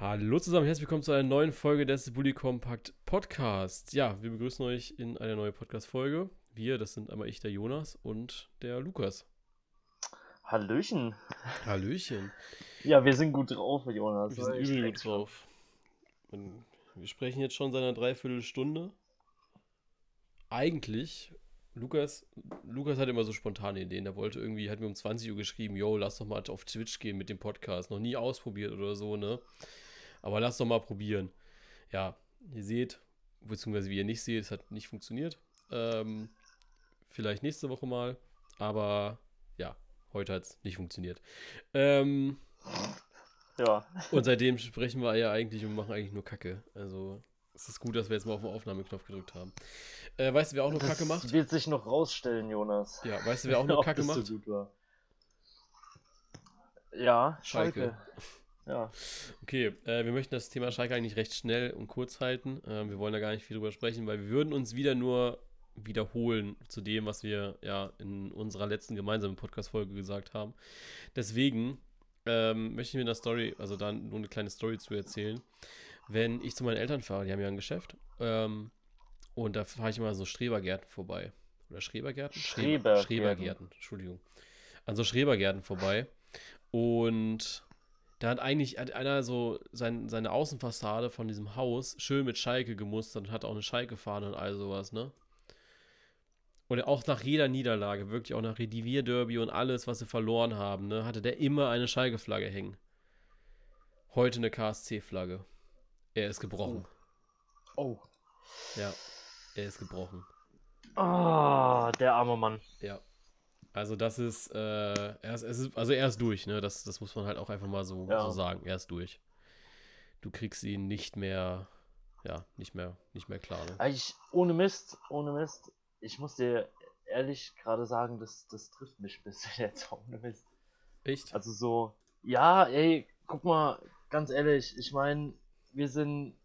Hallo zusammen, herzlich willkommen zu einer neuen Folge des Bully Compact Podcasts. Ja, wir begrüßen euch in eine neue Podcast-Folge. Wir, das sind einmal ich, der Jonas und der Lukas. Hallöchen. Hallöchen. Ja, wir sind gut drauf, Jonas. Wir sind übel gut drauf. Und wir sprechen jetzt schon seit einer Dreiviertelstunde. Eigentlich, Lukas, Lukas hat immer so spontane Ideen. Der wollte irgendwie, hat mir um 20 Uhr geschrieben, yo, lass doch mal auf Twitch gehen mit dem Podcast. Noch nie ausprobiert oder so, ne? Aber lass doch mal probieren. Ja, ihr seht, beziehungsweise wie ihr nicht seht, es hat nicht funktioniert. Ähm, vielleicht nächste Woche mal, aber ja, heute hat es nicht funktioniert. Ähm, ja. Und seitdem sprechen wir ja eigentlich und machen eigentlich nur Kacke. Also es ist gut, dass wir jetzt mal auf den Aufnahmeknopf gedrückt haben. Äh, weißt du, wer auch nur Kacke macht? Das wird sich noch rausstellen, Jonas. Ja, weißt du, wer auch nur Kacke macht? So gut war. Ja, Schalke. Schalke. Ja. Okay, äh, wir möchten das Thema Schalke eigentlich recht schnell und kurz halten. Äh, wir wollen da gar nicht viel drüber sprechen, weil wir würden uns wieder nur wiederholen zu dem, was wir ja in unserer letzten gemeinsamen Podcast-Folge gesagt haben. Deswegen ähm, möchte ich mir eine Story, also da nur eine kleine Story zu erzählen. Wenn ich zu meinen Eltern fahre, die haben ja ein Geschäft, ähm, und da fahre ich immer so Strebergärten vorbei. Oder Schrebergärten? Schreber Schrebergärten, Entschuldigung. An so Schrebergärten vorbei. Und da hat eigentlich hat einer so sein, seine Außenfassade von diesem Haus schön mit Schalke gemustert und hat auch eine Schalke-Fahne und all sowas, ne? Und auch nach jeder Niederlage, wirklich auch nach Redivierderby und alles, was sie verloren haben, ne, hatte der immer eine Schalke-Flagge hängen. Heute eine KSC-Flagge. Er ist gebrochen. Oh. Ja, er ist gebrochen. Ah, der arme Mann. Ja. Also das ist, äh, er ist, ist, also er ist durch, ne? Das, das muss man halt auch einfach mal so, Ja. so sagen. Er ist durch. Du kriegst ihn nicht mehr, ja, nicht mehr, nicht mehr klar. Ne? Eigentlich, ohne Mist, ohne Mist. Ich muss dir ehrlich gerade sagen, das, das trifft mich ein bisschen jetzt, ohne Mist. Echt? Also so, ja, ey, guck mal, ganz ehrlich, ich meine, wir sind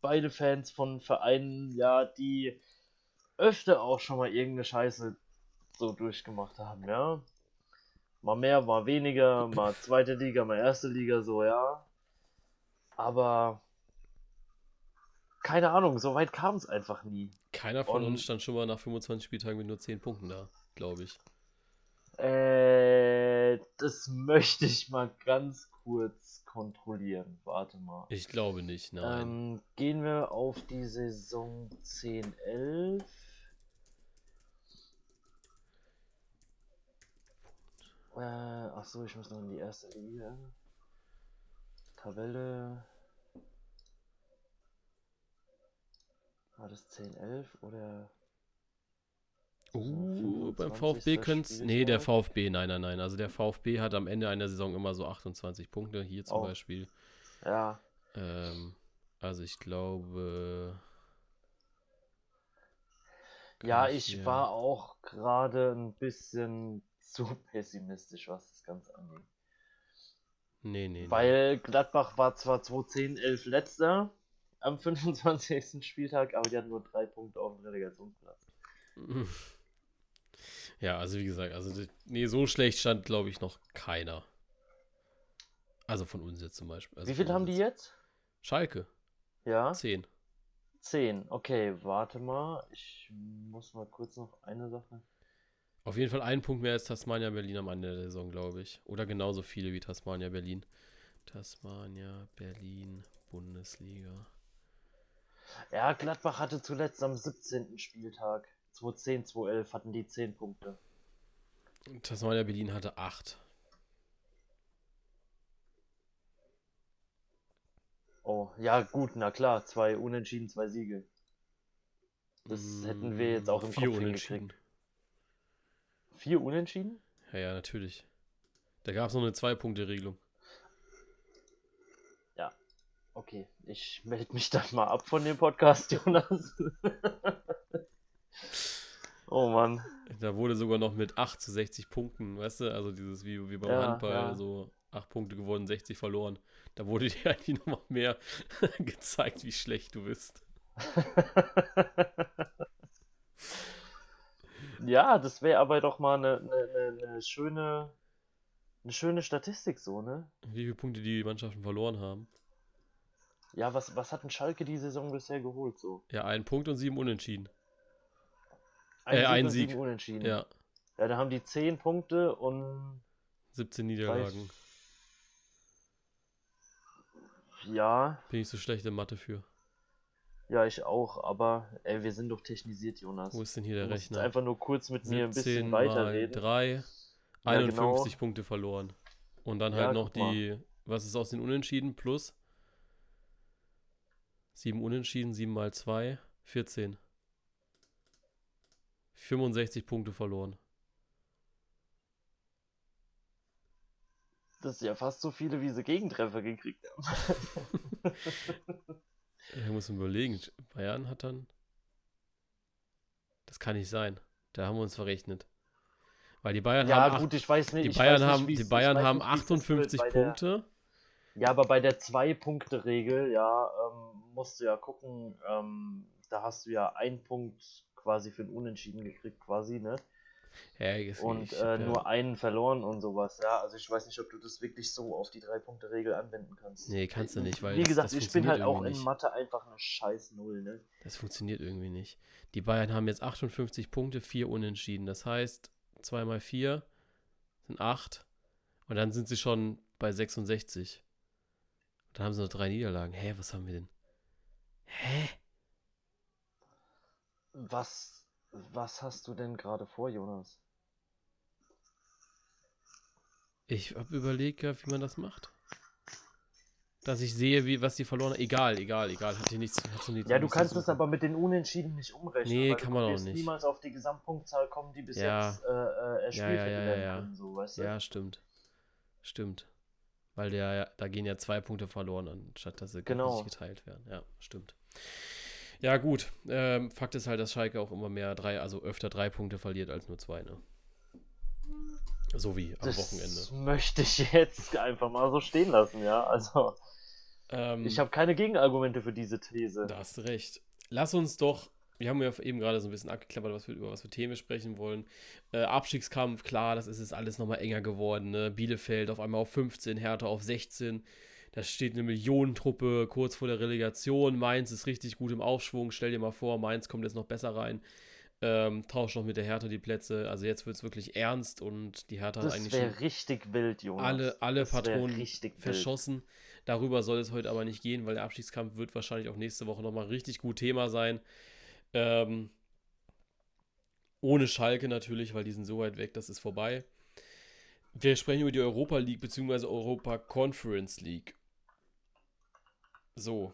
beide Fans von Vereinen, ja, die öfter auch schon mal irgendeine Scheiße so durchgemacht haben, ja. Mal mehr, mal weniger, mal zweite Liga, mal erste Liga, so, ja. Aber keine Ahnung, so weit kam es einfach nie. Keiner von Und- uns stand schon mal nach 25 Spieltagen mit nur 10 Punkten da, glaube ich. Äh, das möchte ich mal ganz kurz kontrollieren. Warte mal. Ich glaube nicht, nein. Ähm, gehen wir auf die Saison 10, Äh, ach so, ich muss noch in die erste Liga. Tabelle. War das 10, 11 oder? Uh, beim 25. VfB könnte Nee, der. VfB, nein, nein, nein. Also der VfB hat am Ende einer Saison immer so 28 Punkte. Hier zum Oh. Beispiel. Ja, Ähm, also ich glaube. ja, ich hier- war auch gerade ein bisschen zu pessimistisch, was das Ganze angeht. Nee, nee, nee. Weil Gladbach war zwar 2010 11 letzter am 25. Spieltag, aber die hatten nur drei Punkte auf dem Relegationsplatz. Ja, also wie gesagt, also nee, so schlecht stand, glaube ich, noch keiner. Also von uns jetzt zum Beispiel. Also Wie viel haben die jetzt? Schalke, Ja, 10. 10. Okay, warte mal. Ich muss mal kurz noch eine Sache. Auf jeden Fall einen Punkt mehr als Tasmania Berlin am Ende der Saison, glaube ich. Oder genauso viele wie Tasmania Berlin. Tasmania Berlin, Bundesliga. Ja, Gladbach hatte zuletzt am 17. Spieltag 2010, 2011 hatten die 10 Punkte. Tasmania Berlin hatte 8. Oh, ja gut, na klar, zwei Unentschieden, zwei Siege. Das hätten wir jetzt auch im Mm, Vier Kopf Unentschieden. Vier Unentschieden? Ja, ja, natürlich. Da gab es noch eine Zwei-Punkte-Regelung. Okay, ich melde mich dann mal ab von dem Podcast, Jonas. oh Mann. Da wurde sogar noch mit 8 zu 60 Punkten, weißt du, also dieses wie, wie beim Ja, Handball, ja. so 8 Punkte gewonnen, 60 verloren. Da wurde dir eigentlich nochmal mehr gezeigt, wie schlecht du bist. Ja, das wäre aber doch mal eine, eine, eine, eine schöne eine schöne Statistik so, ne? Wie viele Punkte die Mannschaften verloren haben. Ja, was, was hat ein Schalke die Saison bisher geholt so? Ja, ein Punkt und sieben Unentschieden. Ein Äh, Sieg ein und Sieg. sieben Unentschieden. Ja, ja, da haben die 10 Punkte und 17 Niederlagen. ja, Bin ich so schlecht in Mathe für. Ja, ich auch, aber ey, wir sind doch technisiert, Jonas. Wo ist denn hier der du musst Rechner? einfach nur kurz mit mir ein 17 bisschen weiterreden. 3, Ja, 51 genau. Punkte verloren. Und dann Ja, halt noch guck mal. die, was ist aus den Unentschieden? Plus 7 Unentschieden, 7 mal 2, 14. 65 Punkte verloren. Das ist ja fast so viele, wie sie Gegentreffer gekriegt haben. Ich muss mir überlegen, Bayern hat dann. Das kann nicht sein. Da haben wir uns verrechnet. Weil die Bayern Ja, haben, acht- gut, ich weiß nicht. die Bayern haben, die Bayern haben nicht, wie's jetzt wird 58 bei der- Punkte. Ja, aber bei der Zwei-Punkte-Regel, ja, ähm, musst du ja gucken, ähm, da hast du ja einen Punkt quasi für ein Unentschieden gekriegt, quasi, ne? Ja, Und ich äh, nur einen verloren und sowas, ja. Also ich weiß nicht, ob du das wirklich so auf die Drei-Punkte-Regel anwenden kannst. Nee, kannst du nicht, weil Wie das- gesagt, das ich bin halt auch in nicht. Mathe einfach eine scheiß Null, ne? Das funktioniert irgendwie nicht. Die Bayern haben jetzt 58 Punkte, 4 Unentschieden. Das heißt, 2 mal 4 sind 8. Und dann sind sie schon bei 66. Und dann haben sie noch drei Niederlagen. Hä, was haben wir denn? Hä? Was, was hast du denn gerade vor, Jonas? Ich habe überlegt, wie man das macht. Dass ich sehe, wie, was die verloren haben. Egal, egal, egal. Hat hier nichts, hat nichts Ja, du nichts kannst es aber mit den Unentschieden nicht umrechnen. Nee, kann man auch nicht. niemals auf die Gesamtpunktzahl kommen, die bis Ja. jetzt äh, äh, erspielt Ja, ja, werden ja. können, so, weißt du? Ja, stimmt. Stimmt. Weil der, da gehen ja zwei Punkte verloren, anstatt dass sie Genau. geteilt werden. Ja, stimmt. Ja, gut. Ähm, Fakt ist halt, dass Schalke auch immer mehr drei, also öfter drei Punkte verliert als nur zwei, ne? So wie am das Wochenende. möchte ich jetzt einfach mal so stehen lassen, ja. Also, Ähm, ich habe keine Gegenargumente für diese These. Da hast du recht. Lass uns doch, wir haben ja eben gerade so ein bisschen abgeklappert, was wir, über was für Themen sprechen wollen. Äh, Abstiegskampf, klar, das ist jetzt alles nochmal enger geworden. Ne? Bielefeld auf einmal auf 15, Hertha auf 16. Da steht eine Millionentruppe kurz vor der Relegation. Mainz ist richtig gut im Aufschwung. Stell dir mal vor, Mainz kommt jetzt noch besser rein. Ähm, tauscht noch mit der Hertha die Plätze. Also jetzt wird es wirklich ernst und die Hertha hat Das eigentlich wäre schon richtig wild, Jonas. alle, alle Das Patronen richtig wild. verschossen. Darüber soll es heute aber nicht gehen, weil der Abstiegskampf wird wahrscheinlich auch nächste Woche nochmal richtig gut Thema sein. Ähm, ohne Schalke natürlich, weil die sind so weit weg, das ist vorbei. Wir sprechen über die Europa League bzw. Europa Conference League. So,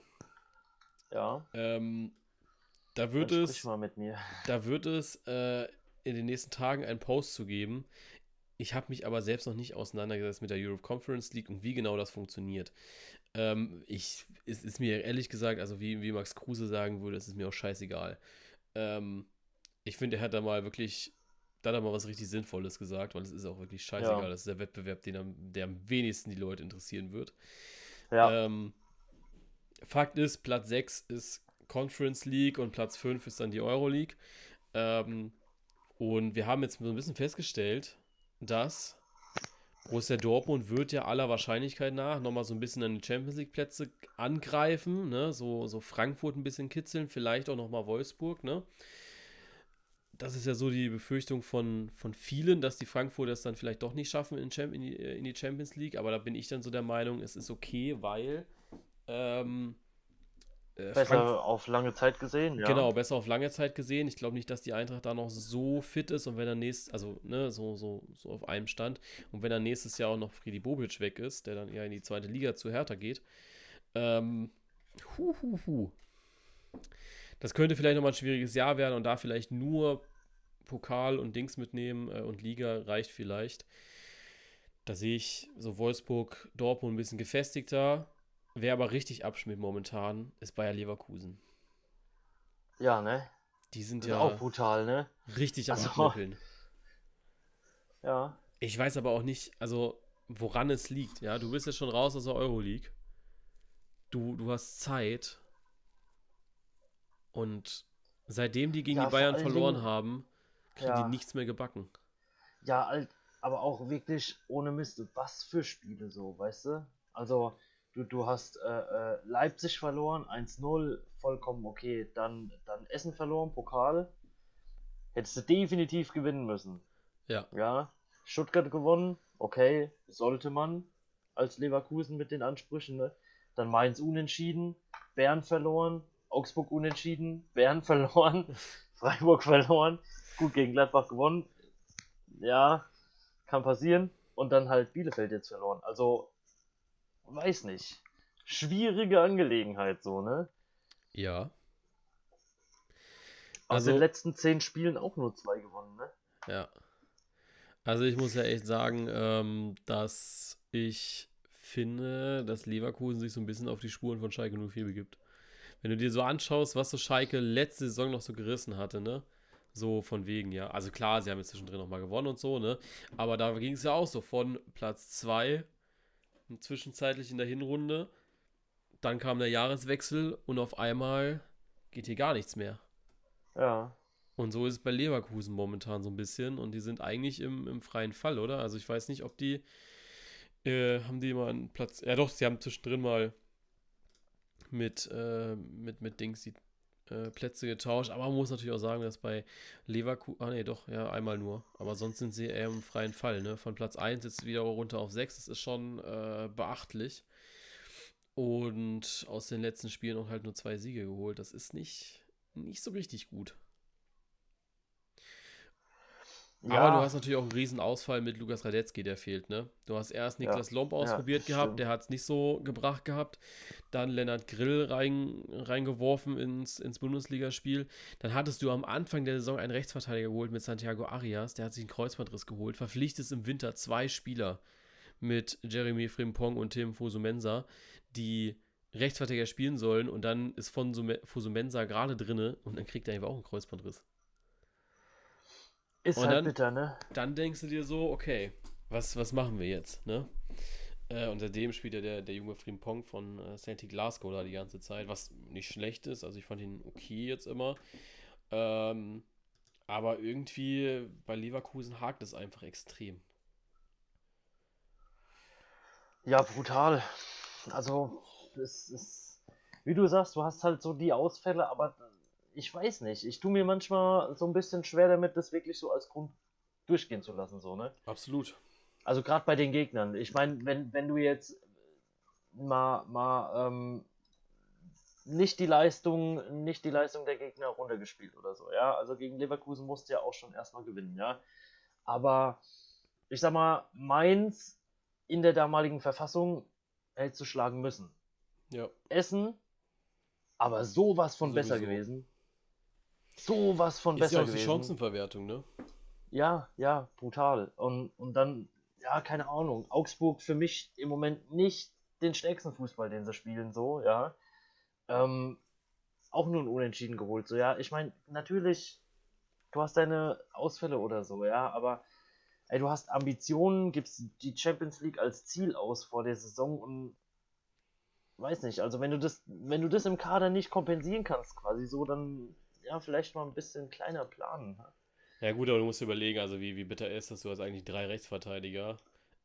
Ja, ähm, da wird es. mal mit mir. Da wird es äh, in den nächsten Tagen einen Post zu geben. Ich habe mich aber selbst noch nicht auseinandergesetzt mit der Europe Conference League und wie genau das funktioniert. Ähm, ich, es ist mir ehrlich gesagt, also wie, wie Max Kruse sagen würde, es ist mir auch scheißegal. Ähm, ich finde, er hat da mal wirklich, da hat er mal was richtig Sinnvolles gesagt, weil es ist auch wirklich scheißegal. Ja. Das ist der Wettbewerb, den am, der am wenigsten die Leute interessieren wird. Ja, Ähm, Fakt ist, Platz 6 ist Conference League und Platz 5 ist dann die Euro League. Ähm, und wir haben jetzt so ein bisschen festgestellt, dass Borussia Dortmund wird ja aller Wahrscheinlichkeit nach nochmal so ein bisschen an die Champions League Plätze angreifen, ne? so, so Frankfurt ein bisschen kitzeln, vielleicht auch nochmal Wolfsburg, ne? Das ist ja so die Befürchtung von, von vielen, dass die Frankfurter es dann vielleicht doch nicht schaffen in, in, die, in die Champions League, aber da bin ich dann so der Meinung, es ist okay, weil ähm, äh, besser Frankfurt- auf lange Zeit gesehen, ja. Genau, besser auf lange Zeit gesehen. Ich glaube nicht, dass die Eintracht da noch so fit ist und wenn er nächstes, also ne, so, so, so auf einem Stand und wenn dann nächstes Jahr auch noch Friedi Bobic weg ist, der dann eher in die zweite Liga zu Hertha geht, ähm, hu, hu, hu. Das könnte vielleicht nochmal ein schwieriges Jahr werden und da vielleicht nur Pokal und Dings mitnehmen äh, und Liga reicht vielleicht. Da sehe ich so Wolfsburg, Dortmund ein bisschen gefestigter. Wer aber richtig abschmiert momentan, ist Bayer Leverkusen. Ja, ne? Die sind ja auch brutal, ne? richtig am Also- Abnippeln. Ja. Ich weiß aber auch nicht, also woran es liegt. Ja, du bist jetzt schon raus aus der Euroleague. Du, du hast Zeit. Und seitdem die gegen Ja, die Bayern verloren Dingen- haben, kriegen Ja. die nichts mehr gebacken. Ja, alt, aber auch wirklich ohne Mist, was für Spiele so, weißt du? Also, du du, hast äh, äh Leipzig verloren, 1-0, vollkommen okay. Dann, dann Essen verloren, Pokal. Hättest du definitiv gewinnen müssen. Ja. Ja. Stuttgart gewonnen, okay, sollte man als Leverkusen mit den Ansprüchen, ne? Dann Mainz unentschieden, Bern verloren, Augsburg unentschieden, Bern verloren, Freiburg verloren, gut gegen Gladbach gewonnen. Ja, kann passieren. Und dann halt Bielefeld jetzt verloren. Also, weiß nicht. Schwierige Angelegenheit so, ne? Ja. Aus also, den letzten zehn Spielen auch nur zwei gewonnen, ne? Ja. Also ich muss ja echt sagen, ähm, dass ich finde, dass Leverkusen sich so ein bisschen auf die Spuren von Schalke 04 begibt. Wenn du dir so anschaust, was so Schalke letzte Saison noch so gerissen hatte, ne? So von wegen, ja. Also klar, sie haben jetzt zwischendrin nochmal gewonnen und so, ne? Aber da ging es ja auch so von Platz 2 zwischenzeitlich in der Hinrunde. Dann kam der Jahreswechsel und auf einmal geht hier gar nichts mehr. Ja. Und so ist es bei Leverkusen momentan so ein bisschen. Und die sind eigentlich im, im freien Fall, oder? Also ich weiß nicht, ob die. Äh, haben die mal einen Platz. Ja, doch, sie haben zwischendrin mal mit, äh, mit, mit Dings die äh, Plätze getauscht. Aber man muss natürlich auch sagen, dass bei Leverkusen. Ah, nee, doch, ja, einmal nur. Aber sonst sind sie eher im freien Fall, ne? Von Platz 1 jetzt wieder runter auf 6. Das ist schon äh, beachtlich. Und aus den letzten Spielen auch halt nur zwei Siege geholt. Das ist nicht, nicht so richtig gut. Ja. Aber du hast natürlich auch einen riesen Ausfall mit Lukas Radetzky, der fehlt, ne? Du hast erst Niklas ja. Lomb ausprobiert ja, gehabt, stimmt. der hat es nicht so gebracht gehabt. Dann Lennart Grill rein, reingeworfen ins, ins Bundesligaspiel. Dann hattest du am Anfang der Saison einen Rechtsverteidiger geholt mit Santiago Arias, der hat sich einen Kreuzbandriss geholt. Verpflichtest im Winter zwei Spieler mit Jeremy Frimpong und Tim Fosumensa, die Rechtsverteidiger spielen sollen und dann ist von Fosumensa gerade drinne und dann kriegt er einfach auch einen Kreuzbandriss. Ist und halt dann, bitter, ne? Dann denkst du dir so, okay, was, was machen wir jetzt, ne? Äh, und seitdem spielt ja der, der junge Frimpong von äh, Celtic Glasgow da die ganze Zeit, was nicht schlecht ist. Also ich fand ihn okay jetzt immer. Ähm, aber irgendwie bei Leverkusen hakt es einfach extrem. Ja, brutal. Also, es ist, wie du sagst, du hast halt so die Ausfälle, aber ich weiß nicht. Ich tue mir manchmal so ein bisschen schwer damit, das wirklich so als Grund durchgehen zu lassen, so, ne? Absolut. Also gerade bei den Gegnern. Ich meine, wenn, wenn du jetzt mal, mal ähm, nicht die Leistung, nicht die Leistung der Gegner runtergespielt oder so, ja. Also gegen Leverkusen musst du ja auch schon erstmal gewinnen, ja. Aber ich sag mal, Mainz in der damaligen Verfassung hättest du schlagen müssen. Ja. Essen, aber sowas von Sowieso. besser gewesen sowas von ist besser ja auch gewesen. die Chancenverwertung, ne? Ja, ja, brutal. Und, und dann, ja, keine Ahnung. Augsburg für mich im Moment nicht den stärksten Fußball, den sie spielen, so, ja. Ähm, auch nur ein Unentschieden geholt, so, ja. Ich meine, natürlich, du hast deine Ausfälle oder so, ja, aber ey, du hast Ambitionen, gibst die Champions League als Ziel aus vor der Saison und weiß nicht, also wenn du das, wenn du das im Kader nicht kompensieren kannst, quasi so, dann ja, vielleicht mal ein bisschen kleiner planen. Ne? Ja gut, aber du musst überlegen, also wie, wie bitter ist das, du hast eigentlich drei Rechtsverteidiger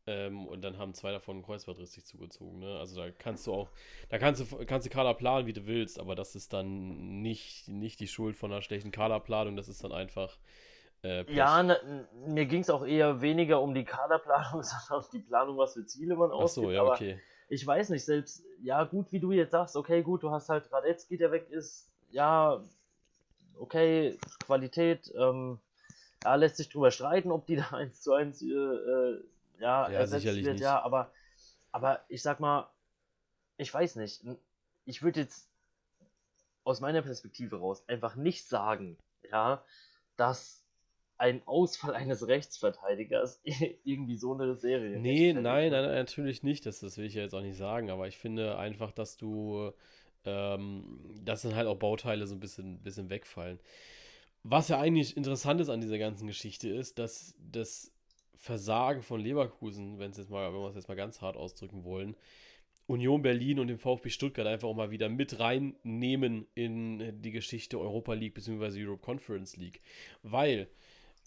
ähm, und dann haben zwei davon einen Kreuzbandriss sich zugezogen. Ne? Also da kannst du auch, da kannst du, kannst du Kader planen, wie du willst, aber das ist dann nicht, nicht die Schuld von einer schlechten Kaderplanung, das ist dann einfach äh, ja, ne, mir ging es auch eher weniger um die Kaderplanung, sondern um die Planung, was für Ziele man ausgibt. Ach so, ja, okay. ich weiß nicht, selbst, ja gut, wie du jetzt sagst, okay, gut, du hast halt Radetzky, der weg ist, ja, okay, Qualität, ähm, ja, lässt sich drüber streiten, ob die da 1 zu 1 äh, äh, ja, ja, ersetzt wird, nicht. ja, aber, aber ich sag mal, ich weiß nicht, ich würde jetzt aus meiner Perspektive raus einfach nicht sagen, ja, dass ein Ausfall eines Rechtsverteidigers irgendwie so eine Serie. Nee, nein, nein, natürlich nicht. Das, das will ich ja jetzt auch nicht sagen, aber ich finde einfach, dass du ähm, dass dann halt auch Bauteile so ein bisschen, bisschen wegfallen. Was ja eigentlich interessant ist an dieser ganzen Geschichte ist, dass das Versagen von Leverkusen, wenn jetzt mal, wenn wir es jetzt mal ganz hart ausdrücken wollen, Union Berlin und den VfB Stuttgart einfach auch mal wieder mit reinnehmen in die Geschichte Europa League bzw. Europe Conference League. Weil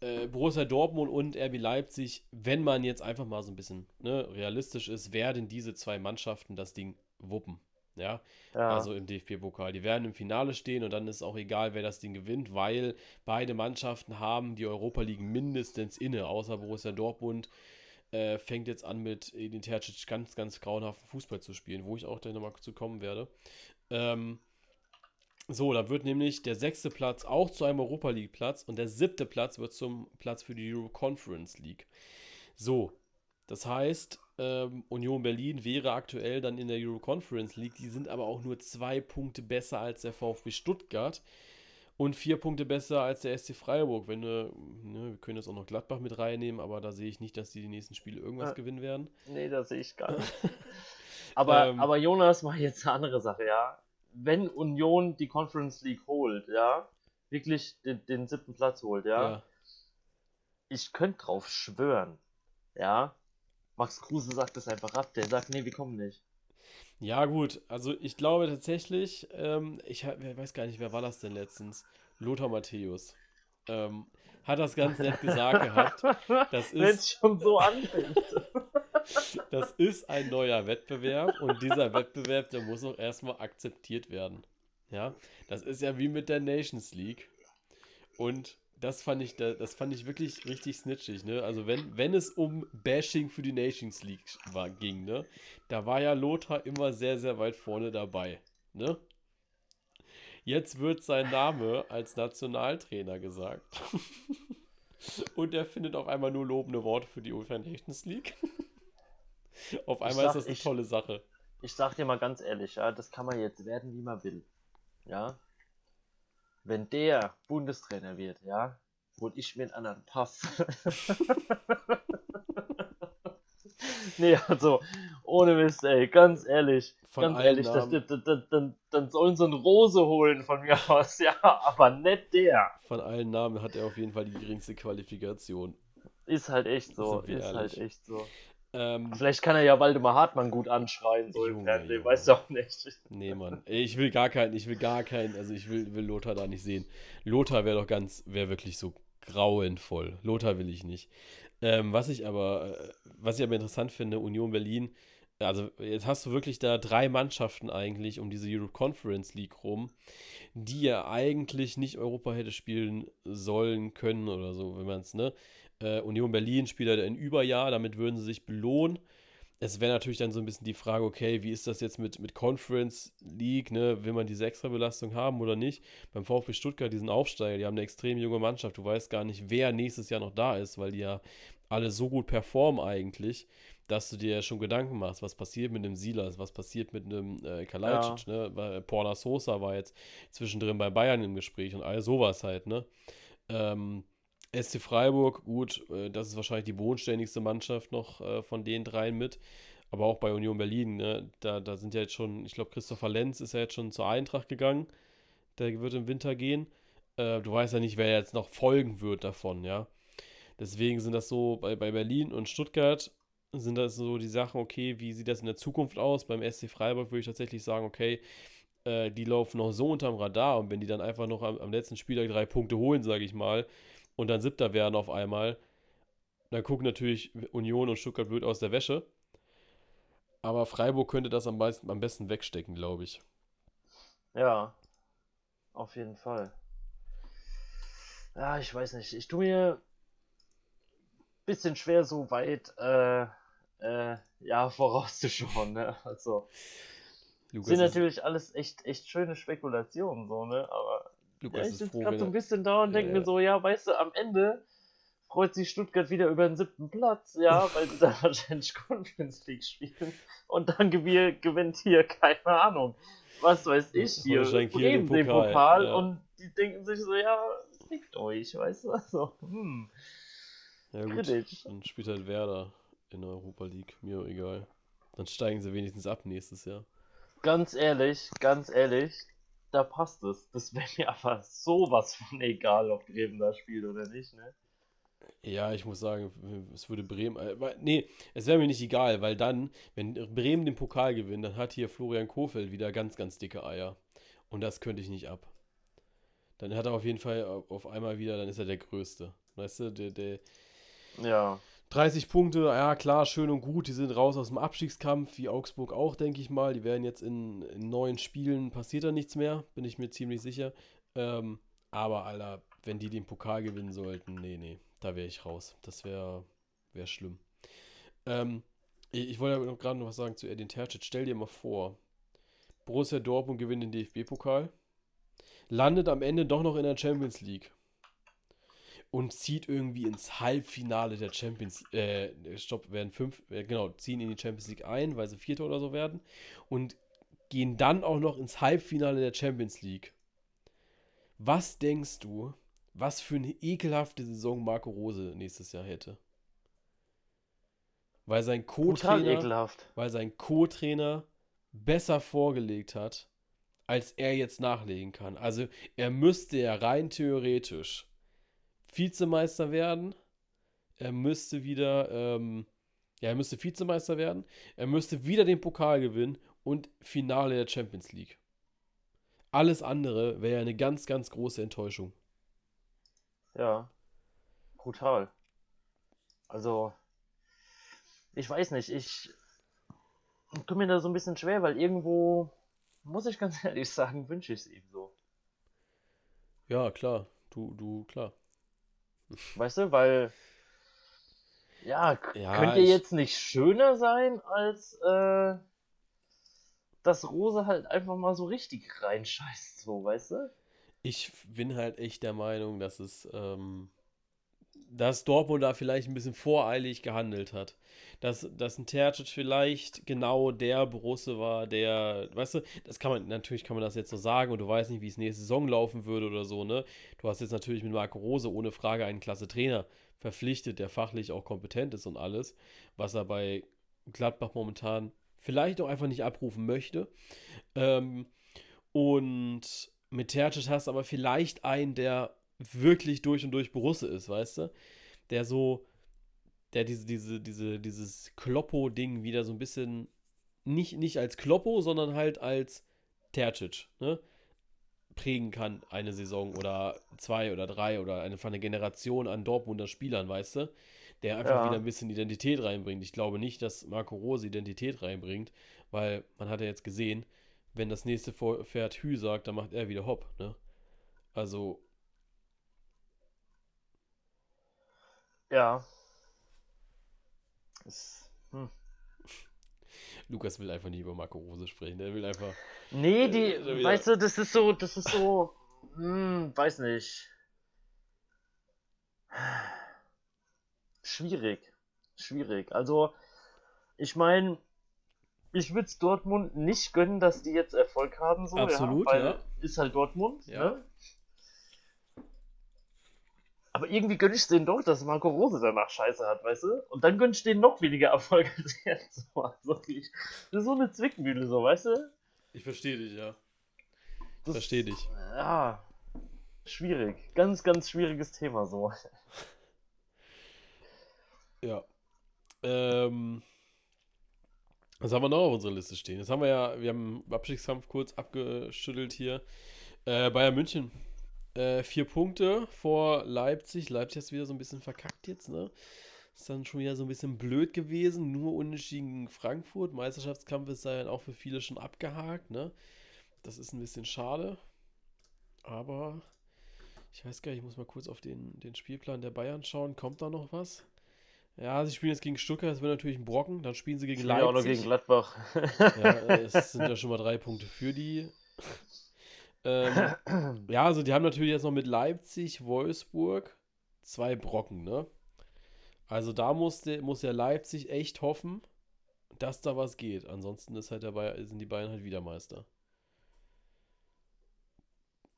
äh, Borussia Dortmund und RB Leipzig, wenn man jetzt einfach mal so ein bisschen ne, realistisch ist, werden diese zwei Mannschaften das Ding wuppen. Ja, Ja. also im DFB-Pokal. Die werden im Finale stehen und dann ist auch egal, wer das Ding gewinnt, weil beide Mannschaften haben die Europa League mindestens inne, außer Borussia Dortmund äh, fängt jetzt an mit Edin Terzic ganz, ganz grauenhaften Fußball zu spielen, wo ich auch gleich nochmal zu kommen werde. Ähm, so, da wird nämlich der sechste Platz auch zu einem Europa League Platz und der siebte Platz wird zum Platz für die Euro Conference League. So, das heißt, ähm, Union Berlin wäre aktuell dann in der Euro Conference League. Die sind aber auch nur zwei Punkte besser als der VfB Stuttgart und vier Punkte besser als der SC Freiburg. Wenn wir, ne, wir können jetzt auch noch Gladbach mit reinnehmen, aber da sehe ich nicht, dass die die nächsten Spiele irgendwas Ja. gewinnen werden. Nee, das sehe ich gar nicht. aber, Ähm. aber Jonas, mal jetzt eine andere Sache, ja. Wenn Union die Conference League holt, ja, wirklich den, den siebten Platz holt, ja, ich könnte drauf schwören, ja. Max Kruse sagt das einfach ab, der sagt, nee, wir kommen nicht. Ja, gut, also ich glaube tatsächlich, ähm, ich weiß gar nicht, wer war das denn letztens? Lothar Matthäus. Ähm, hat das ganz nett gesagt gehabt. Das Wenn es ist, schon so anfängt. das ist ein neuer Wettbewerb und dieser Wettbewerb, der muss auch erstmal akzeptiert werden. Ja, das ist ja wie mit der Nations League. Und das fand ich, da- das fand ich wirklich richtig snitchig, ne? Also wenn, wenn es um Bashing für die Nations League war, ging, ne? Da war ja Lothar immer sehr, sehr weit vorne dabei, ne? Jetzt wird sein Name als Nationaltrainer gesagt. Und er findet auf einmal nur lobende Worte für die UEFA Nations League. Auf einmal sag, ist das eine ich- tolle Sache. Ich sag dir mal ganz ehrlich, ja, das kann man jetzt werden, wie man will. Ja. Wenn der Bundestrainer wird, ja, hol ich mir einen anderen Pass. nee, also, ohne Mist, ey, ganz ehrlich, Von ganz ehrlich, das, das, das, dann, dann sollen sie eine Rose holen von mir aus, ja, aber nicht der. Von allen Namen hat er auf jeden Fall die geringste Qualifikation. Ist halt echt so, ist halt ehrlich. echt so. Ähm, Vielleicht kann er ja Waldemar Hartmann gut anschreien, so im Junge, Fernsehen, Junge. weißt du auch nicht. nee, Mann. Ich will gar keinen, ich will gar keinen, also ich will, will Lothar da nicht sehen. Lothar wäre doch ganz, wäre wirklich so grauenvoll. Lothar will ich nicht. Ähm, was ich aber, äh, was ich aber interessant finde, Union Berlin, also jetzt hast du wirklich da drei Mannschaften eigentlich um diese Europe Conference League rum, die ja eigentlich nicht Europa hätte spielen sollen können oder so, wenn man es, ne? Äh, Union Berlin spielt halt ein Überjahr, damit würden sie sich belohnen. Es wäre natürlich dann so ein bisschen die Frage, okay, wie ist das jetzt mit, mit Conference League, ne? Will man diese Extrabelastung haben oder nicht? Beim VfB Stuttgart, diesen Aufsteiger, die haben eine extrem junge Mannschaft. Du weißt gar nicht, wer nächstes Jahr noch da ist, weil die ja alle so gut performen eigentlich, dass du dir ja schon Gedanken machst, was passiert mit einem Silas, was passiert mit einem äh, Kalajdzic, ne? Weil Porna Sosa war jetzt zwischendrin bei Bayern im Gespräch und all sowas halt, ne? Ähm, SC Freiburg, gut, äh, das ist wahrscheinlich die bodenständigste Mannschaft noch äh, von den dreien mit. Aber auch bei Union Berlin, ne, da, da sind ja jetzt schon, ich glaube, Christopher Lenz ist ja jetzt schon zur Eintracht gegangen. Der wird im Winter gehen. Äh, du weißt ja nicht, wer jetzt noch folgen wird davon, ja. Deswegen sind das so, bei, bei Berlin und Stuttgart sind das so die Sachen, okay, wie sieht das in der Zukunft aus? Beim SC Freiburg würde ich tatsächlich sagen, okay, die laufen noch so unterm Radar und wenn die dann einfach noch am, am letzten Spieltag drei Punkte holen, sage ich mal, und dann siebter werden auf einmal, dann gucken natürlich Union und Stuttgart blöd aus der Wäsche. Aber Freiburg könnte das am, meisten, am besten wegstecken, glaube ich. Ja, auf jeden Fall. Ja, ich weiß nicht. Ich tue mir ein bisschen schwer, so weit äh, äh, ja, vorauszuschauen. Ne? Also, Lukas, sind natürlich alles echt, echt schöne Spekulationen, so, ne? Aber ja, Lukas ich ist sitze froh, gerade so ein bisschen da und Ja, denke mir ja. so, ja, weißt du, am Ende freut sich Stuttgart wieder über den siebten Platz, ja, weil sie da wahrscheinlich Conference League spielen. Und dann gewi- gewinnt hier, keine Ahnung, was weiß ich, hier, den Bremen den Pokal, Pokal ja. und die denken sich so, ja, fickt euch, weißt du, also, hm, ja gut, kritisch. dann spielt halt Werder in der Europa League, mir egal. Dann steigen sie wenigstens ab nächstes Jahr. Ganz ehrlich, ganz ehrlich, da passt es. Das wäre mir aber sowas von egal, ob Bremen da spielt oder nicht, ne? Ja, ich muss sagen, es würde Bremen. Äh, nee, es wäre mir nicht egal, weil dann, wenn Bremen den Pokal gewinnt, dann hat hier Florian Kofeld wieder ganz, ganz dicke Eier. Und das könnte ich nicht ab. Dann hat er auf jeden Fall auf einmal wieder, dann ist er der Größte. Weißt du, der, der, Ja. 30 Punkte, ja klar, schön und gut. Die sind raus aus dem Abstiegskampf, wie Augsburg auch, denke ich mal. Die werden jetzt in, in neun Spielen, passiert da nichts mehr, bin ich mir ziemlich sicher. Ähm, aber, Alter, wenn die den Pokal gewinnen sollten, nee, nee, da wäre ich raus. Das wäre wär schlimm. Ähm, ich, ich wollte gerade noch was sagen zu Edin Tercic. Stell dir mal vor, Borussia Dortmund gewinnt den DFB-Pokal, landet am Ende doch noch in der Champions League und zieht irgendwie ins Halbfinale der Champions äh, stopp, werden fünf, äh, genau, ziehen in die Champions League ein, weil sie Vierter oder so werden und gehen dann auch noch ins Halbfinale der Champions League. Was denkst du, was für eine ekelhafte Saison Marco Rose nächstes Jahr hätte? Weil sein Co-Trainer, weil sein Co-Trainer besser vorgelegt hat, als er jetzt nachlegen kann. Also er müsste ja rein theoretisch Vizemeister werden. Er müsste wieder, ähm, ja, er müsste Vizemeister werden. Er müsste wieder den Pokal gewinnen und Finale der Champions League. Alles andere wäre eine ganz, ganz große Enttäuschung. Ja, brutal. Also, ich weiß nicht, ich tue mir da so ein bisschen schwer, weil irgendwo, muss ich ganz ehrlich sagen, wünsche ich es ihm so. Ja, klar. Du, du, klar. Weißt du, weil. Ja, ja könnte ich... jetzt nicht schöner sein, als äh, dass Rose halt einfach mal so richtig reinscheißt, so, weißt du? Ich bin halt echt der Meinung, dass es, ähm, dass Dortmund da vielleicht ein bisschen voreilig gehandelt hat dass, dass ein Tercic vielleicht genau der Borusse war, der, weißt du, das kann man, natürlich kann man das jetzt so sagen und du weißt nicht, wie es nächste Saison laufen würde oder so, ne? Du hast jetzt natürlich mit Marco Rose ohne Frage einen klasse Trainer verpflichtet, der fachlich auch kompetent ist und alles, was er bei Gladbach momentan vielleicht auch einfach nicht abrufen möchte. Ähm, und mit Tercic hast du aber vielleicht einen, der wirklich durch und durch Borusse ist, weißt du? Der so der diese, diese, diese, dieses Kloppo-Ding wieder so ein bisschen nicht, nicht als Kloppo, sondern halt als Tercic, ne? prägen kann, eine Saison oder zwei oder drei oder eine, eine Generation an Dortmunder Spielern, weißt du? Der einfach ja. wieder ein bisschen Identität reinbringt. Ich glaube nicht, dass Marco Rose Identität reinbringt, weil man hat ja jetzt gesehen, wenn das nächste Pferd Hü sagt, dann macht er wieder Hopp, ne? Also. Ja, ist, hm. Lukas will einfach nie über Marco Rose sprechen. Er will einfach. Nee, die, äh, weißt du, das ist so, das ist so, hm, weiß nicht. Schwierig. Schwierig. Also, ich meine, ich würde es Dortmund nicht gönnen, dass die jetzt Erfolg haben. So, Absolut, ja. ja. Ist halt Dortmund. Ja. Ne? Aber irgendwie gönn ich denen doch, dass Marco Rose danach Scheiße hat, weißt du? Und dann gönn ich denen noch weniger Erfolg als jetzt. Also, das ist so eine Zwickmühle, so, weißt du? Ich verstehe dich, ja. Ich verstehe dich. Ja. Schwierig. Ganz, ganz schwieriges Thema, so. Ja. Ähm. Was haben wir noch auf unserer Liste stehen? Jetzt haben wir ja, wir haben Abstiegskampf kurz abgeschüttelt hier. Äh, Bayern München äh, vier Punkte vor Leipzig. Leipzig ist wieder so ein bisschen verkackt jetzt, ne? Ist dann schon wieder so ein bisschen blöd gewesen. Nur unentschieden gegen Frankfurt. Meisterschaftskampf ist dann auch für viele schon abgehakt, ne? Das ist ein bisschen schade. Aber ich weiß gar nicht, ich muss mal kurz auf den, den Spielplan der Bayern schauen. Kommt da noch was? Ja, sie spielen jetzt gegen Stuttgart, das wird natürlich ein Brocken. Dann spielen sie gegen Leipzig. Ja, auch noch gegen Gladbach. ja, es sind ja schon mal drei Punkte für die. Ähm, ja, also die haben natürlich jetzt noch mit Leipzig, Wolfsburg zwei Brocken, ne? Also da musste, muss ja Leipzig echt hoffen, dass da was geht. Ansonsten ist halt dabei, sind die Bayern halt wieder Meister.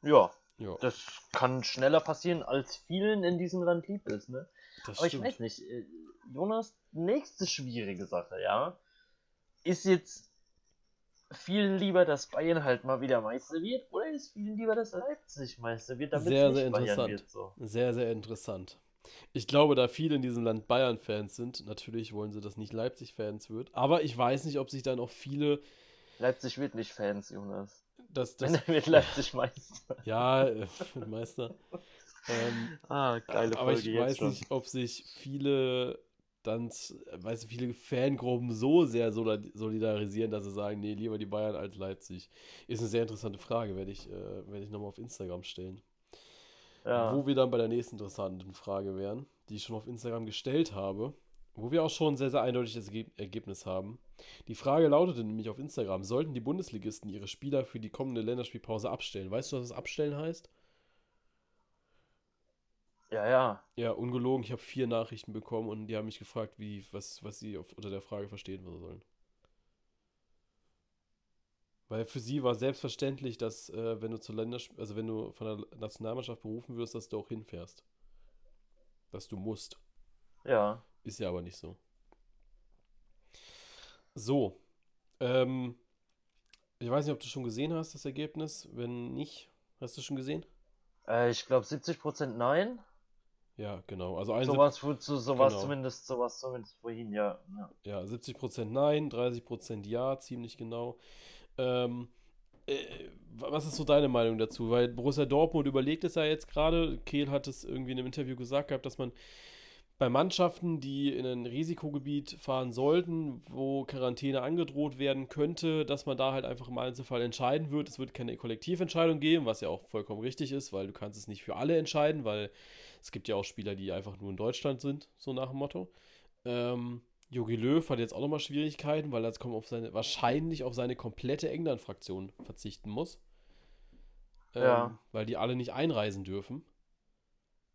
Ja, ja. Das kann schneller passieren, als vielen in diesem Land lieb ist, ne? Das Aber stimmt. ich weiß nicht, äh, Jonas, nächste schwierige Sache, ja, ist jetzt vielen lieber, dass Bayern halt mal wieder Meister wird oder ist vielen lieber, dass Leipzig Meister wird, damit sehr, sehr interessant. Wird, so. Sehr, sehr interessant. Ich glaube, da viele in diesem Land Bayern-Fans sind, natürlich wollen sie, dass nicht Leipzig-Fans wird, aber ich weiß nicht, ob sich dann auch viele. Leipzig wird nicht Fans, Jonas. Das, das, Wenn er wird Leipzig Meister. Ja, äh, Meister. Ähm, ah, geile Aber ich weiß schon. nicht, ob sich viele dann, weißt du, viele Fangruppen so sehr solidarisieren, dass sie sagen, nee, lieber die Bayern als Leipzig. Ist eine sehr interessante Frage, werde ich, äh, werde ich nochmal auf Instagram stellen. Ja. Wo wir dann bei der nächsten interessanten Frage wären, die ich schon auf Instagram gestellt habe, wo wir auch schon ein sehr, sehr eindeutiges Ergebnis haben. Die Frage lautete nämlich auf Instagram: Sollten die Bundesligisten ihre Spieler für die kommende Länderspielpause abstellen? Weißt du, was das Abstellen heißt? Ja, ja. Ja, ungelogen. Ich habe vier Nachrichten bekommen und die haben mich gefragt, wie, was, was sie auf, unter der Frage verstehen sollen. Weil für sie war selbstverständlich, dass äh, wenn du zur Länders also wenn du von der Nationalmannschaft berufen wirst, dass du auch hinfährst. Dass du musst. Ja. Ist ja aber nicht so. So. Ähm, ich weiß nicht, ob du schon gesehen hast, das Ergebnis. Wenn nicht, hast du schon gesehen? Äh, ich glaube 70% nein. Ja, genau. Also sowas, zu, sowas genau. zumindest, sowas zumindest vorhin, ja. Ja, ja 70% Nein, 30% Ja, ziemlich genau. Ähm, äh, was ist so deine Meinung dazu? Weil Borussia Dortmund überlegt es ja jetzt gerade. Kehl hat es irgendwie in einem Interview gesagt gehabt, dass man bei Mannschaften, die in ein Risikogebiet fahren sollten, wo Quarantäne angedroht werden könnte, dass man da halt einfach im Einzelfall entscheiden wird. Es wird keine Kollektiventscheidung geben, was ja auch vollkommen richtig ist, weil du kannst es nicht für alle entscheiden, weil es gibt ja auch Spieler, die einfach nur in Deutschland sind, so nach dem Motto. Ähm, Jogi Löw hat jetzt auch nochmal Schwierigkeiten, weil er jetzt auf seine, wahrscheinlich auf seine komplette England-Fraktion verzichten muss. Ähm, ja. Weil die alle nicht einreisen dürfen.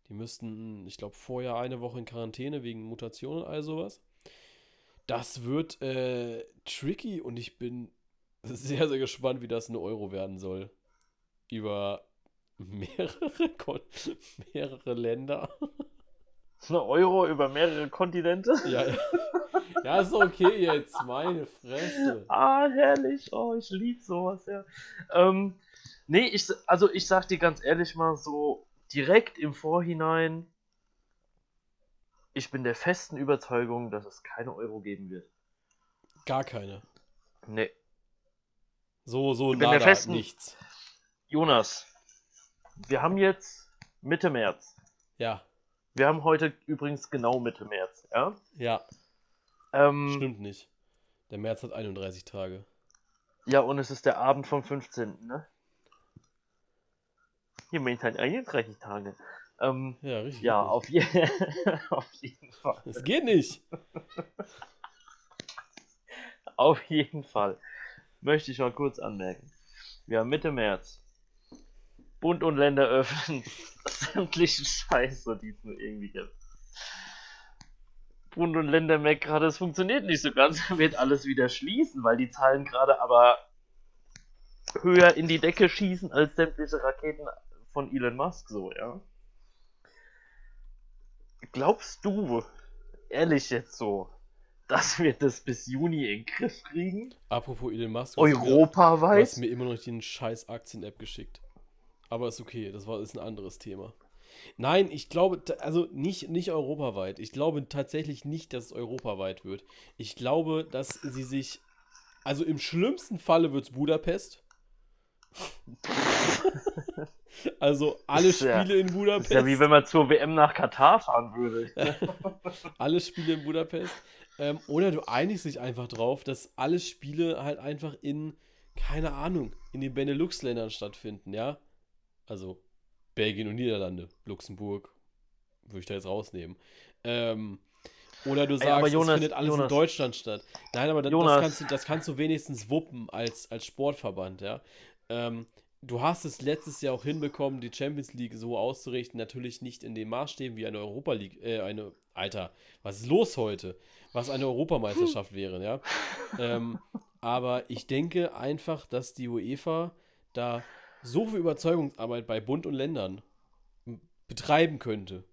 Die müssten, ich glaube, vorher eine Woche in Quarantäne wegen Mutationen und all sowas. Das wird äh, tricky und ich bin sehr, sehr gespannt, wie das ein Euro werden soll. Über mehrere, Kon mehrere Länder. Eine Euro über mehrere Kontinente? Ja, ja. Ja, ist okay jetzt, meine Fresse. Ah, herrlich. Oh, ich liebe sowas, ja. Ähm, nee, ich, also ich sag dir ganz ehrlich mal so, direkt im Vorhinein, ich bin der festen Überzeugung, dass es keine Euro geben wird. Gar keine. Nee. So, so ich festen, nichts. Jonas, wir haben jetzt Mitte März. Ja. Wir haben heute übrigens genau Mitte März, ja? Ja. Ähm, Stimmt nicht. Der März hat 31 Tage. Ja, und es ist der Abend vom 15., ne? Hier meint halt 31 Tage. Ähm, ja, richtig. Ja, auf, je auf jeden Fall. Es geht nicht. auf jeden Fall. Möchte ich mal kurz anmerken. Wir haben Mitte März. Bund und Länder öffnen sämtliche Scheiße, die es nur irgendwie gibt. Bund und Länder merken gerade, es funktioniert nicht so ganz, wird alles wieder schließen, weil die Zahlen gerade aber höher in die Decke schießen als sämtliche Raketen von Elon Musk, so, ja. Glaubst du, ehrlich jetzt so, dass wir das bis Juni in den Griff kriegen? Apropos Elon Musk. Europaweit? Du hast mir immer noch den scheiß Aktien-App geschickt. Aber ist okay, das war, ist ein anderes Thema. Nein, ich glaube, also nicht, nicht europaweit. Ich glaube tatsächlich nicht, dass es europaweit wird. Ich glaube, dass sie sich, also im schlimmsten Falle wird es Budapest. also alle Spiele ja, in Budapest. Ist ja wie wenn man zur WM nach Katar fahren würde. alle Spiele in Budapest. Ähm, oder du einigst dich einfach drauf, dass alle Spiele halt einfach in, keine Ahnung, in den Benelux-Ländern stattfinden, ja? Also Belgien und Niederlande, Luxemburg, würde ich da jetzt rausnehmen. Ähm, oder du sagst, Ey, Jonas, es findet alles Jonas. in Deutschland statt. Nein, aber das, das, kannst du, das kannst du wenigstens wuppen als, als Sportverband, ja. Ähm, du hast es letztes Jahr auch hinbekommen, die Champions League so auszurichten, natürlich nicht in den Maßstäben wie eine Europa League, äh, eine, Alter, was ist los heute? Was eine Europameisterschaft wäre, ja. Ähm, aber ich denke einfach, dass die UEFA da so viel Überzeugungsarbeit bei Bund und Ländern betreiben könnte.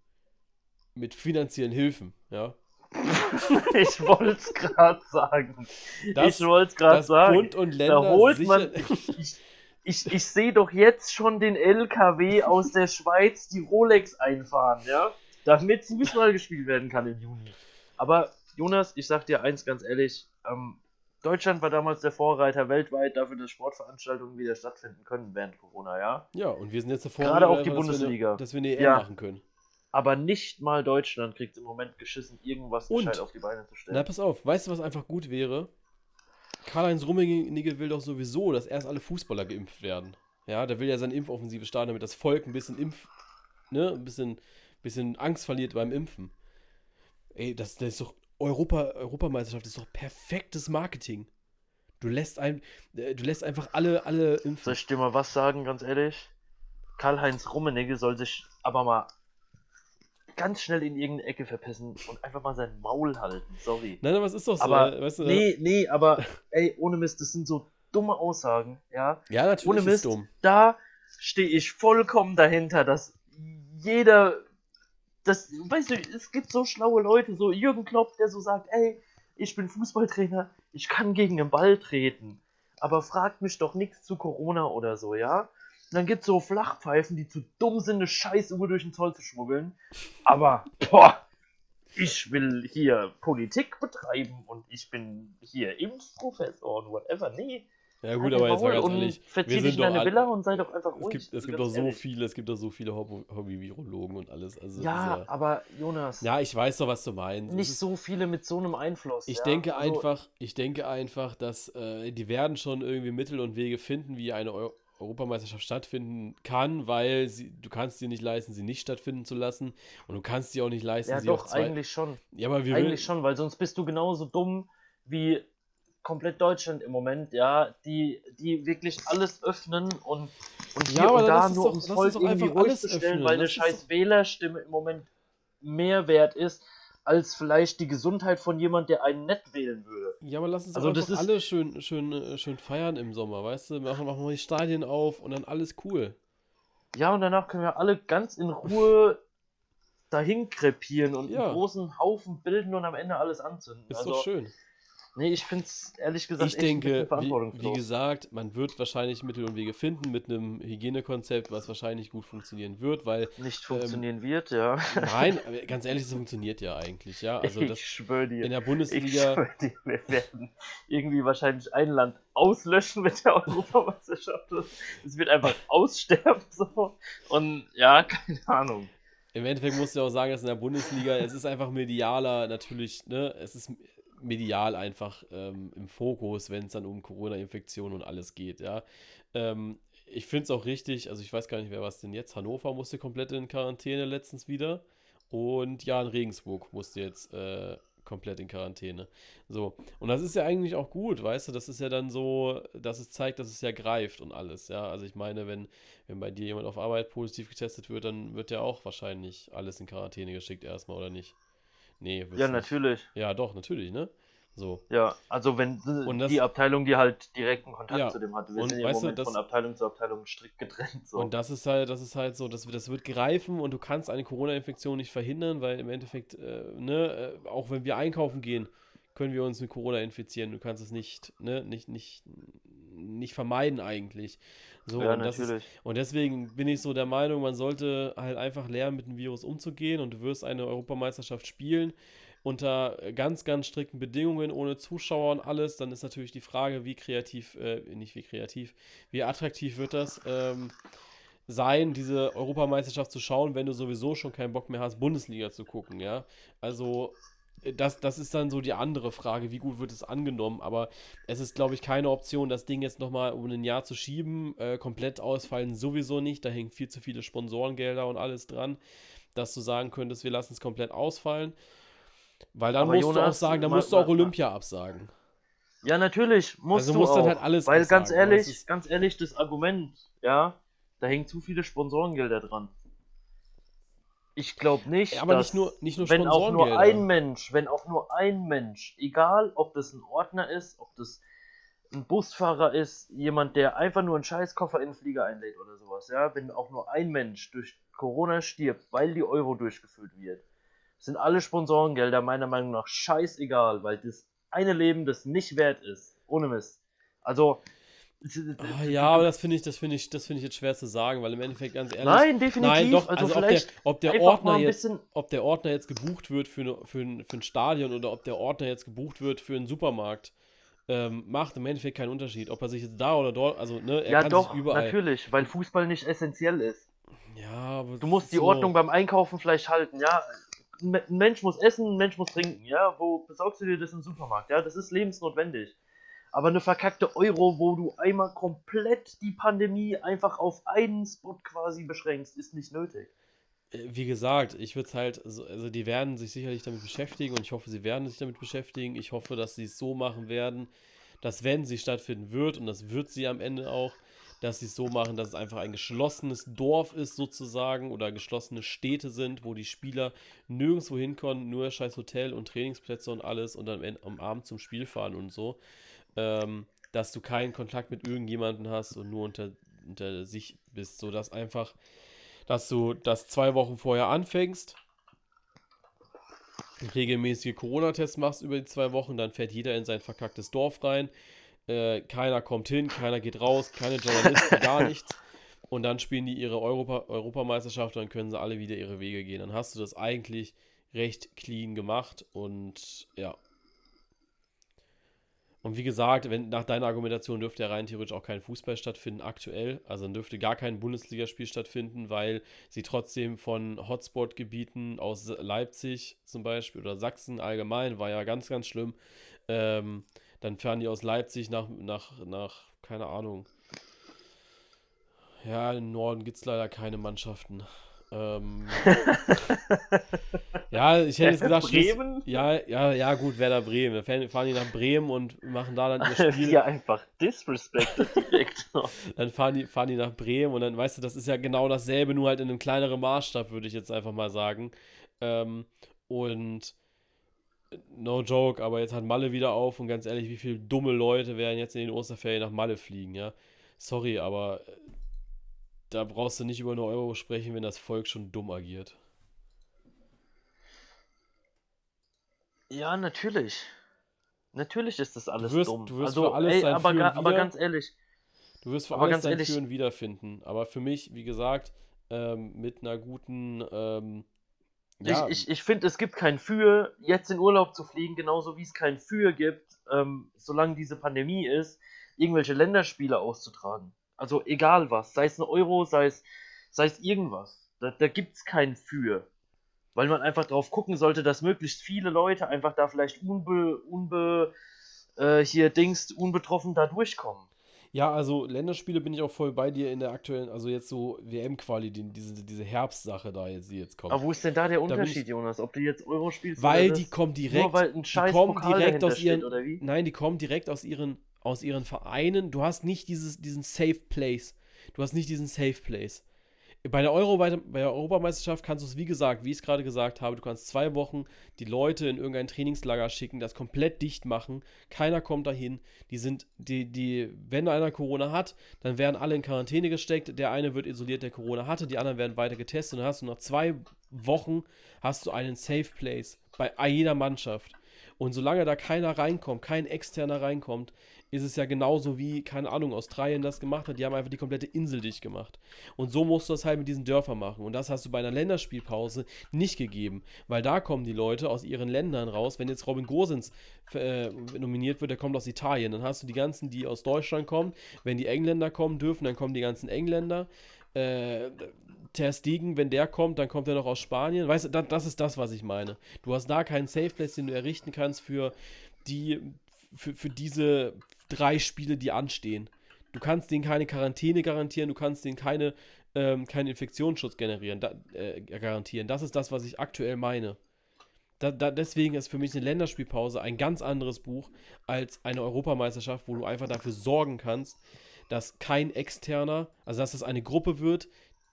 Mit finanziellen Hilfen, ja. ich wollte es gerade sagen. Das, ich wollte es gerade sagen. Bund und Länder da holt man. Ich, ich, ich sehe doch jetzt schon den LKW aus der Schweiz die Rolex einfahren, ja? Damit Fußball gespielt werden kann im Juni. Aber Jonas, ich sag dir eins ganz ehrlich, ähm, Deutschland war damals der Vorreiter weltweit dafür, dass Sportveranstaltungen wieder stattfinden können während Corona, ja? Ja, und wir sind jetzt der Vorreiter. Gerade auch die Bundesliga. Dass wir eine, EM ja. machen können. Aber nicht mal Deutschland kriegt im Moment geschissen, irgendwas Und- gescheit auf die Beine zu stellen. Na, pass auf, weißt du, was einfach gut wäre? Karl-Heinz Rummenigge will doch sowieso, dass erst alle Fußballer geimpft werden. Ja, der will ja seine Impfoffensive starten, damit das Volk ein bisschen Impf, ne, ein bisschen, bisschen Angst verliert beim Impfen. Ey, das, das ist doch Europa, Europameisterschaft ist doch perfektes Marketing. Du lässt ein, äh, du lässt einfach alle, alle impfen. Soll ich dir mal was sagen, ganz ehrlich? Karl-Heinz Rummenigge soll sich aber mal ganz schnell in irgendeine Ecke verpissen und einfach mal sein Maul halten. Sorry. Nein, aber es ist doch so, aber äh, weißt du, nee, nee, aber ey, ohne Mist, das sind so dumme Aussagen, ja. ja, natürlich Ohne ist Mist, dumm. da stehe ich vollkommen dahinter, dass jeder, das, weißt du, es gibt so schlaue Leute, so Jürgen Klopp, der so sagt, ey, ich bin Fußballtrainer, ich kann gegen den Ball treten, aber fragt mich doch nichts zu Corona oder so, ja? Und dann gibt's so Flachpfeifen, die zu dumm sind, eine Scheißuhr durch den Zoll zu schmuggeln, aber, boah, ich will hier Politik betreiben und ich bin hier Impfprofessor und whatever. Nee, Ja gut, halt aber jetzt mal ganz ehrlich, wir dich sind in doch deine alle- Villa und sei doch einfach Es ruhig. gibt, es gibt doch so ehrlich. viele, es gibt doch so viele Hobby- Hobby-Virologen und alles. Also Ja, ist aber Jonas, ja, ja, ich weiß doch, was du meinst. Es nicht so viele mit so einem Einfluss. ich ja? denke Also, einfach, ich denke einfach, dass äh, die werden schon irgendwie Mittel und Wege finden, wie eine Eu Europameisterschaft stattfinden kann, weil sie, du kannst dir nicht leisten, sie nicht stattfinden zu lassen und du kannst dir auch nicht leisten, Ja, sie doch, zwei. eigentlich schon. ja, aber wir Eigentlich schon, weil sonst bist du genauso dumm wie komplett Deutschland im Moment, ja, die, die wirklich alles öffnen und, und hier Ja, und da nur doch- ums Volk irgendwie einfach ruhig alles zu stellen, öffnen. weil eine scheiß Wählerstimme im Moment mehr wert ist, als vielleicht die Gesundheit von jemand, der einen nicht wählen würde. Ja, aber lass uns Also das einfach ist- alle schön, schön, äh, schön feiern im Sommer, weißt du? Machen, machen wir die Stadien auf und dann alles cool. Ja, und danach können wir alle ganz in Ruhe dahin krepieren und Ja. einen großen Haufen bilden und am Ende alles anzünden. Ist also, doch schön. Nee, ich find's ehrlich gesagt Ich echt denke, wie, wie gesagt, man wird wahrscheinlich Mittel und Wege finden mit einem Hygienekonzept, was wahrscheinlich gut funktionieren wird, weil, nicht funktionieren wird, ja. nein, ganz ehrlich, es funktioniert ja eigentlich, ja. Also ich das schwöre dir. in der Ich Bundesliga, schwöre dir, wir werden irgendwie wahrscheinlich ein Land auslöschen mit der Europameisterschaft. Es wird einfach aussterben so. Und ja, keine Ahnung. im Endeffekt musst du auch sagen, dass in der Bundesliga, es ist einfach medialer natürlich, ne, es ist medial einfach ähm, im Fokus, wenn es dann um Corona-Infektionen und alles geht, ja. Ähm, ich finde es auch richtig, also ich weiß gar nicht, wer was denn jetzt. Hannover musste komplett in Quarantäne letztens wieder. Und ja, in Regensburg musste jetzt äh, komplett in Quarantäne. So, und das ist ja eigentlich auch gut, weißt du, das ist ja dann so, dass es zeigt, dass es ja greift und alles, ja. Also ich meine, wenn, wenn bei dir jemand auf Arbeit positiv getestet wird, dann wird ja auch wahrscheinlich alles in Quarantäne geschickt erstmal, oder nicht? Nee, Ja, nicht. natürlich. Ja, doch, natürlich, ne? So. Ja, also wenn das- die Abteilung, die halt direkten Kontakt Ja, zu dem hatte. Wir und sind ja im weißt du, Moment das- von Abteilung zu Abteilung strikt getrennt. So. Und das ist halt, das ist halt so, das, das wird greifen und du kannst eine Corona-Infektion nicht verhindern, weil im Endeffekt, äh, ne, äh, auch wenn wir einkaufen gehen, können wir uns mit Corona infizieren. Du kannst es nicht, ne, nicht, nicht, nicht vermeiden eigentlich. So, ja, und, das ist, und deswegen bin ich so der Meinung, man sollte halt einfach lernen, mit dem Virus umzugehen und du wirst eine Europameisterschaft spielen unter ganz, ganz strikten Bedingungen, ohne Zuschauer und alles. Dann ist natürlich die Frage, wie kreativ, äh, nicht wie kreativ, wie attraktiv wird das ähm, sein, diese Europameisterschaft zu schauen, wenn du sowieso schon keinen Bock mehr hast, Bundesliga zu gucken, ja. Also das, das ist dann so die andere Frage, wie gut wird es angenommen, aber es ist, glaube ich, keine Option, das Ding jetzt nochmal um ein Jahr zu schieben, äh, komplett ausfallen sowieso nicht, da hängen viel zu viele Sponsorengelder und alles dran, dass du sagen könntest, wir lassen es komplett ausfallen, weil dann Aber musst du auch Jonas, sagen, dann mal- musst du auch mal- Olympia absagen. Ja, natürlich. Musst Also du musst auch, dann halt alles Weil ganz absagen, aber ehrlich, ganz ehrlich, das Argument, ja, da hängen zu viele Sponsorengelder dran. Ich glaube nicht, aber dass nicht nur, nicht nur wenn auch nur ein Mensch, wenn auch nur ein Mensch, egal ob das ein Ordner ist, ob das ein Busfahrer ist, jemand, der einfach nur einen Scheißkoffer in den Flieger einlädt oder sowas, ja, wenn auch nur ein Mensch durch Corona stirbt, weil die Euro durchgeführt wird, sind alle Sponsorengelder meiner Meinung nach scheißegal, weil das eine Leben das nicht wert ist. Ohne Mist. Also. Ah, ja, aber das finde ich, das finde ich, das finde ich jetzt schwer zu sagen, weil im Endeffekt ganz ehrlich. Nein, definitiv. Nein, doch, also, also, ob, der, vielleicht ob der Ordner jetzt, ob der Ordner jetzt gebucht wird für, eine, für, ein, für ein Stadion oder ob der Ordner jetzt gebucht wird für einen Supermarkt, ähm, macht im Endeffekt keinen Unterschied. Ob er sich jetzt da oder dort, also ne, er Ja, kann doch, sich überall. natürlich, weil Fußball nicht essentiell ist. Ja, aber Du musst die so- Ordnung beim Einkaufen vielleicht halten, ja. Ein Mensch muss essen, ein Mensch muss trinken, ja. Wo besorgst du dir das im Supermarkt? Ja, das ist lebensnotwendig. Aber eine verkackte Euro, wo du einmal komplett die Pandemie einfach auf einen Spot quasi beschränkst, ist nicht nötig. Äh, Wie gesagt, ich würde es halt, so- also die werden sich sicherlich damit beschäftigen und ich hoffe, sie werden sich damit beschäftigen. Ich hoffe, dass sie es so machen werden, dass wenn sie stattfinden wird, und das wird sie am Ende auch, dass sie es so machen, dass es einfach ein geschlossenes Dorf ist sozusagen oder geschlossene Städte sind, wo die Spieler nirgendwo hinkommen, nur scheiß Hotel und Trainingsplätze und alles und dann am Abend zum Spiel fahren und so. Ähm, dass du keinen Kontakt mit irgendjemandem hast und nur unter, unter sich bist, sodass einfach dass du das zwei Wochen vorher anfängst, regelmäßige Corona-Tests machst über die zwei Wochen, dann fährt jeder in sein verkacktes Dorf rein, äh, keiner kommt hin, keiner geht raus, keine Journalisten, gar nichts. Und dann spielen die ihre Europa Europameisterschaft und dann können sie alle wieder ihre Wege gehen. Dann hast du das eigentlich recht clean gemacht und ja. Und wie gesagt, wenn nach deiner Argumentation dürfte ja rein theoretisch auch kein Fußball stattfinden aktuell. Also dann dürfte gar kein Bundesligaspiel stattfinden, weil sie trotzdem von Hotspot-Gebieten aus Leipzig zum Beispiel oder Sachsen allgemein, war ja ganz, ganz schlimm. Ähm, dann fahren die aus Leipzig nach, nach, nach, keine Ahnung. Ja, im Norden gibt es leider keine Mannschaften. Ähm, ja, ich hätte jetzt gesagt, Bremen? ja, ja, ja, gut, Werder Bremen. Dann fahren- die nach Bremen und machen da dann ihr Spiel. ja, einfach disrespected direkt. Dann fahren die, fahren die nach Bremen und dann, weißt du, das ist ja genau dasselbe, nur halt in einem kleineren Maßstab, würde ich jetzt einfach mal sagen. Ähm, und no joke, aber jetzt hat Malle wieder auf und ganz ehrlich, wie viele dumme Leute werden jetzt in den Osterferien nach Malle fliegen, ja? Sorry, aber da brauchst du nicht über eine Euro sprechen, wenn das Volk schon dumm agiert. Ja, natürlich. Natürlich ist das alles wirst- dumm. du wirst also, für alles ey, sein aber, ga- aber ganz ehrlich, Du wirst für alles ganz dein ehrlich- Für und Wider finden. Aber für mich, wie gesagt, ähm, mit einer guten, ähm, ja, ich, ich, ich finde, es gibt kein Für, jetzt in Urlaub zu fliegen, genauso wie es kein Für gibt, ähm, solange diese Pandemie ist, irgendwelche Länderspiele auszutragen. Also egal was, sei es ein Euro, sei es, sei es irgendwas. Da, da gibt es kein Für. Weil man einfach drauf gucken sollte, dass möglichst viele Leute einfach da vielleicht unbe, unbe, äh, hier Dings, unbetroffen da durchkommen. Ja, also Länderspiele bin ich auch voll bei dir in der aktuellen, also jetzt so WM-Quali, die, diese, diese Herbstsache da jetzt, die jetzt kommt. Aber wo ist denn da der Unterschied, ich- Jonas? Ob du jetzt Euro spielst weil oder die kommen direkt, die kommen direkt aus ihren, nein, die kommen direkt aus ihren, aus ihren Vereinen. Du hast nicht dieses, diesen Safe Place. Du hast nicht diesen Safe Place. Bei der, Euro, bei der Europameisterschaft kannst du es, wie gesagt, wie ich es gerade gesagt habe, du kannst zwei Wochen die Leute in irgendein Trainingslager schicken, das komplett dicht machen, keiner kommt dahin, die sind, die, die, wenn einer Corona hat, dann werden alle in Quarantäne gesteckt, der eine wird isoliert, der Corona hatte, die anderen werden weiter getestet und dann hast du nach zwei Wochen hast du einen Safe Place bei jeder Mannschaft. Und solange da keiner reinkommt, kein externer reinkommt, ist es ja genauso wie, keine Ahnung, Australien das gemacht hat. Die haben einfach die komplette Insel dicht gemacht. Und so musst du das halt mit diesen Dörfern machen. Und das hast du bei einer Länderspielpause nicht gegeben. Weil da kommen die Leute aus ihren Ländern raus. Wenn jetzt Robin Gosens äh, nominiert wird, der kommt aus Italien. Dann hast du die ganzen, die aus Deutschland kommen. Wenn die Engländer kommen dürfen, dann kommen die ganzen Engländer. Äh, Ter Stegen, wenn der kommt, dann kommt er noch aus Spanien. Weißt du, das, das ist das, was ich meine. Du hast da keinen Safe Place, den du errichten kannst für die, für, für diese drei Spiele, die anstehen. Du kannst denen keine Quarantäne garantieren, du kannst denen keine, ähm, keinen Infektionsschutz generieren, da, äh, garantieren. Das ist das, was ich aktuell meine. Da, da, deswegen ist für mich eine Länderspielpause ein ganz anderes Buch als eine Europameisterschaft, wo du einfach dafür sorgen kannst, dass kein externer, also dass es eine Gruppe wird,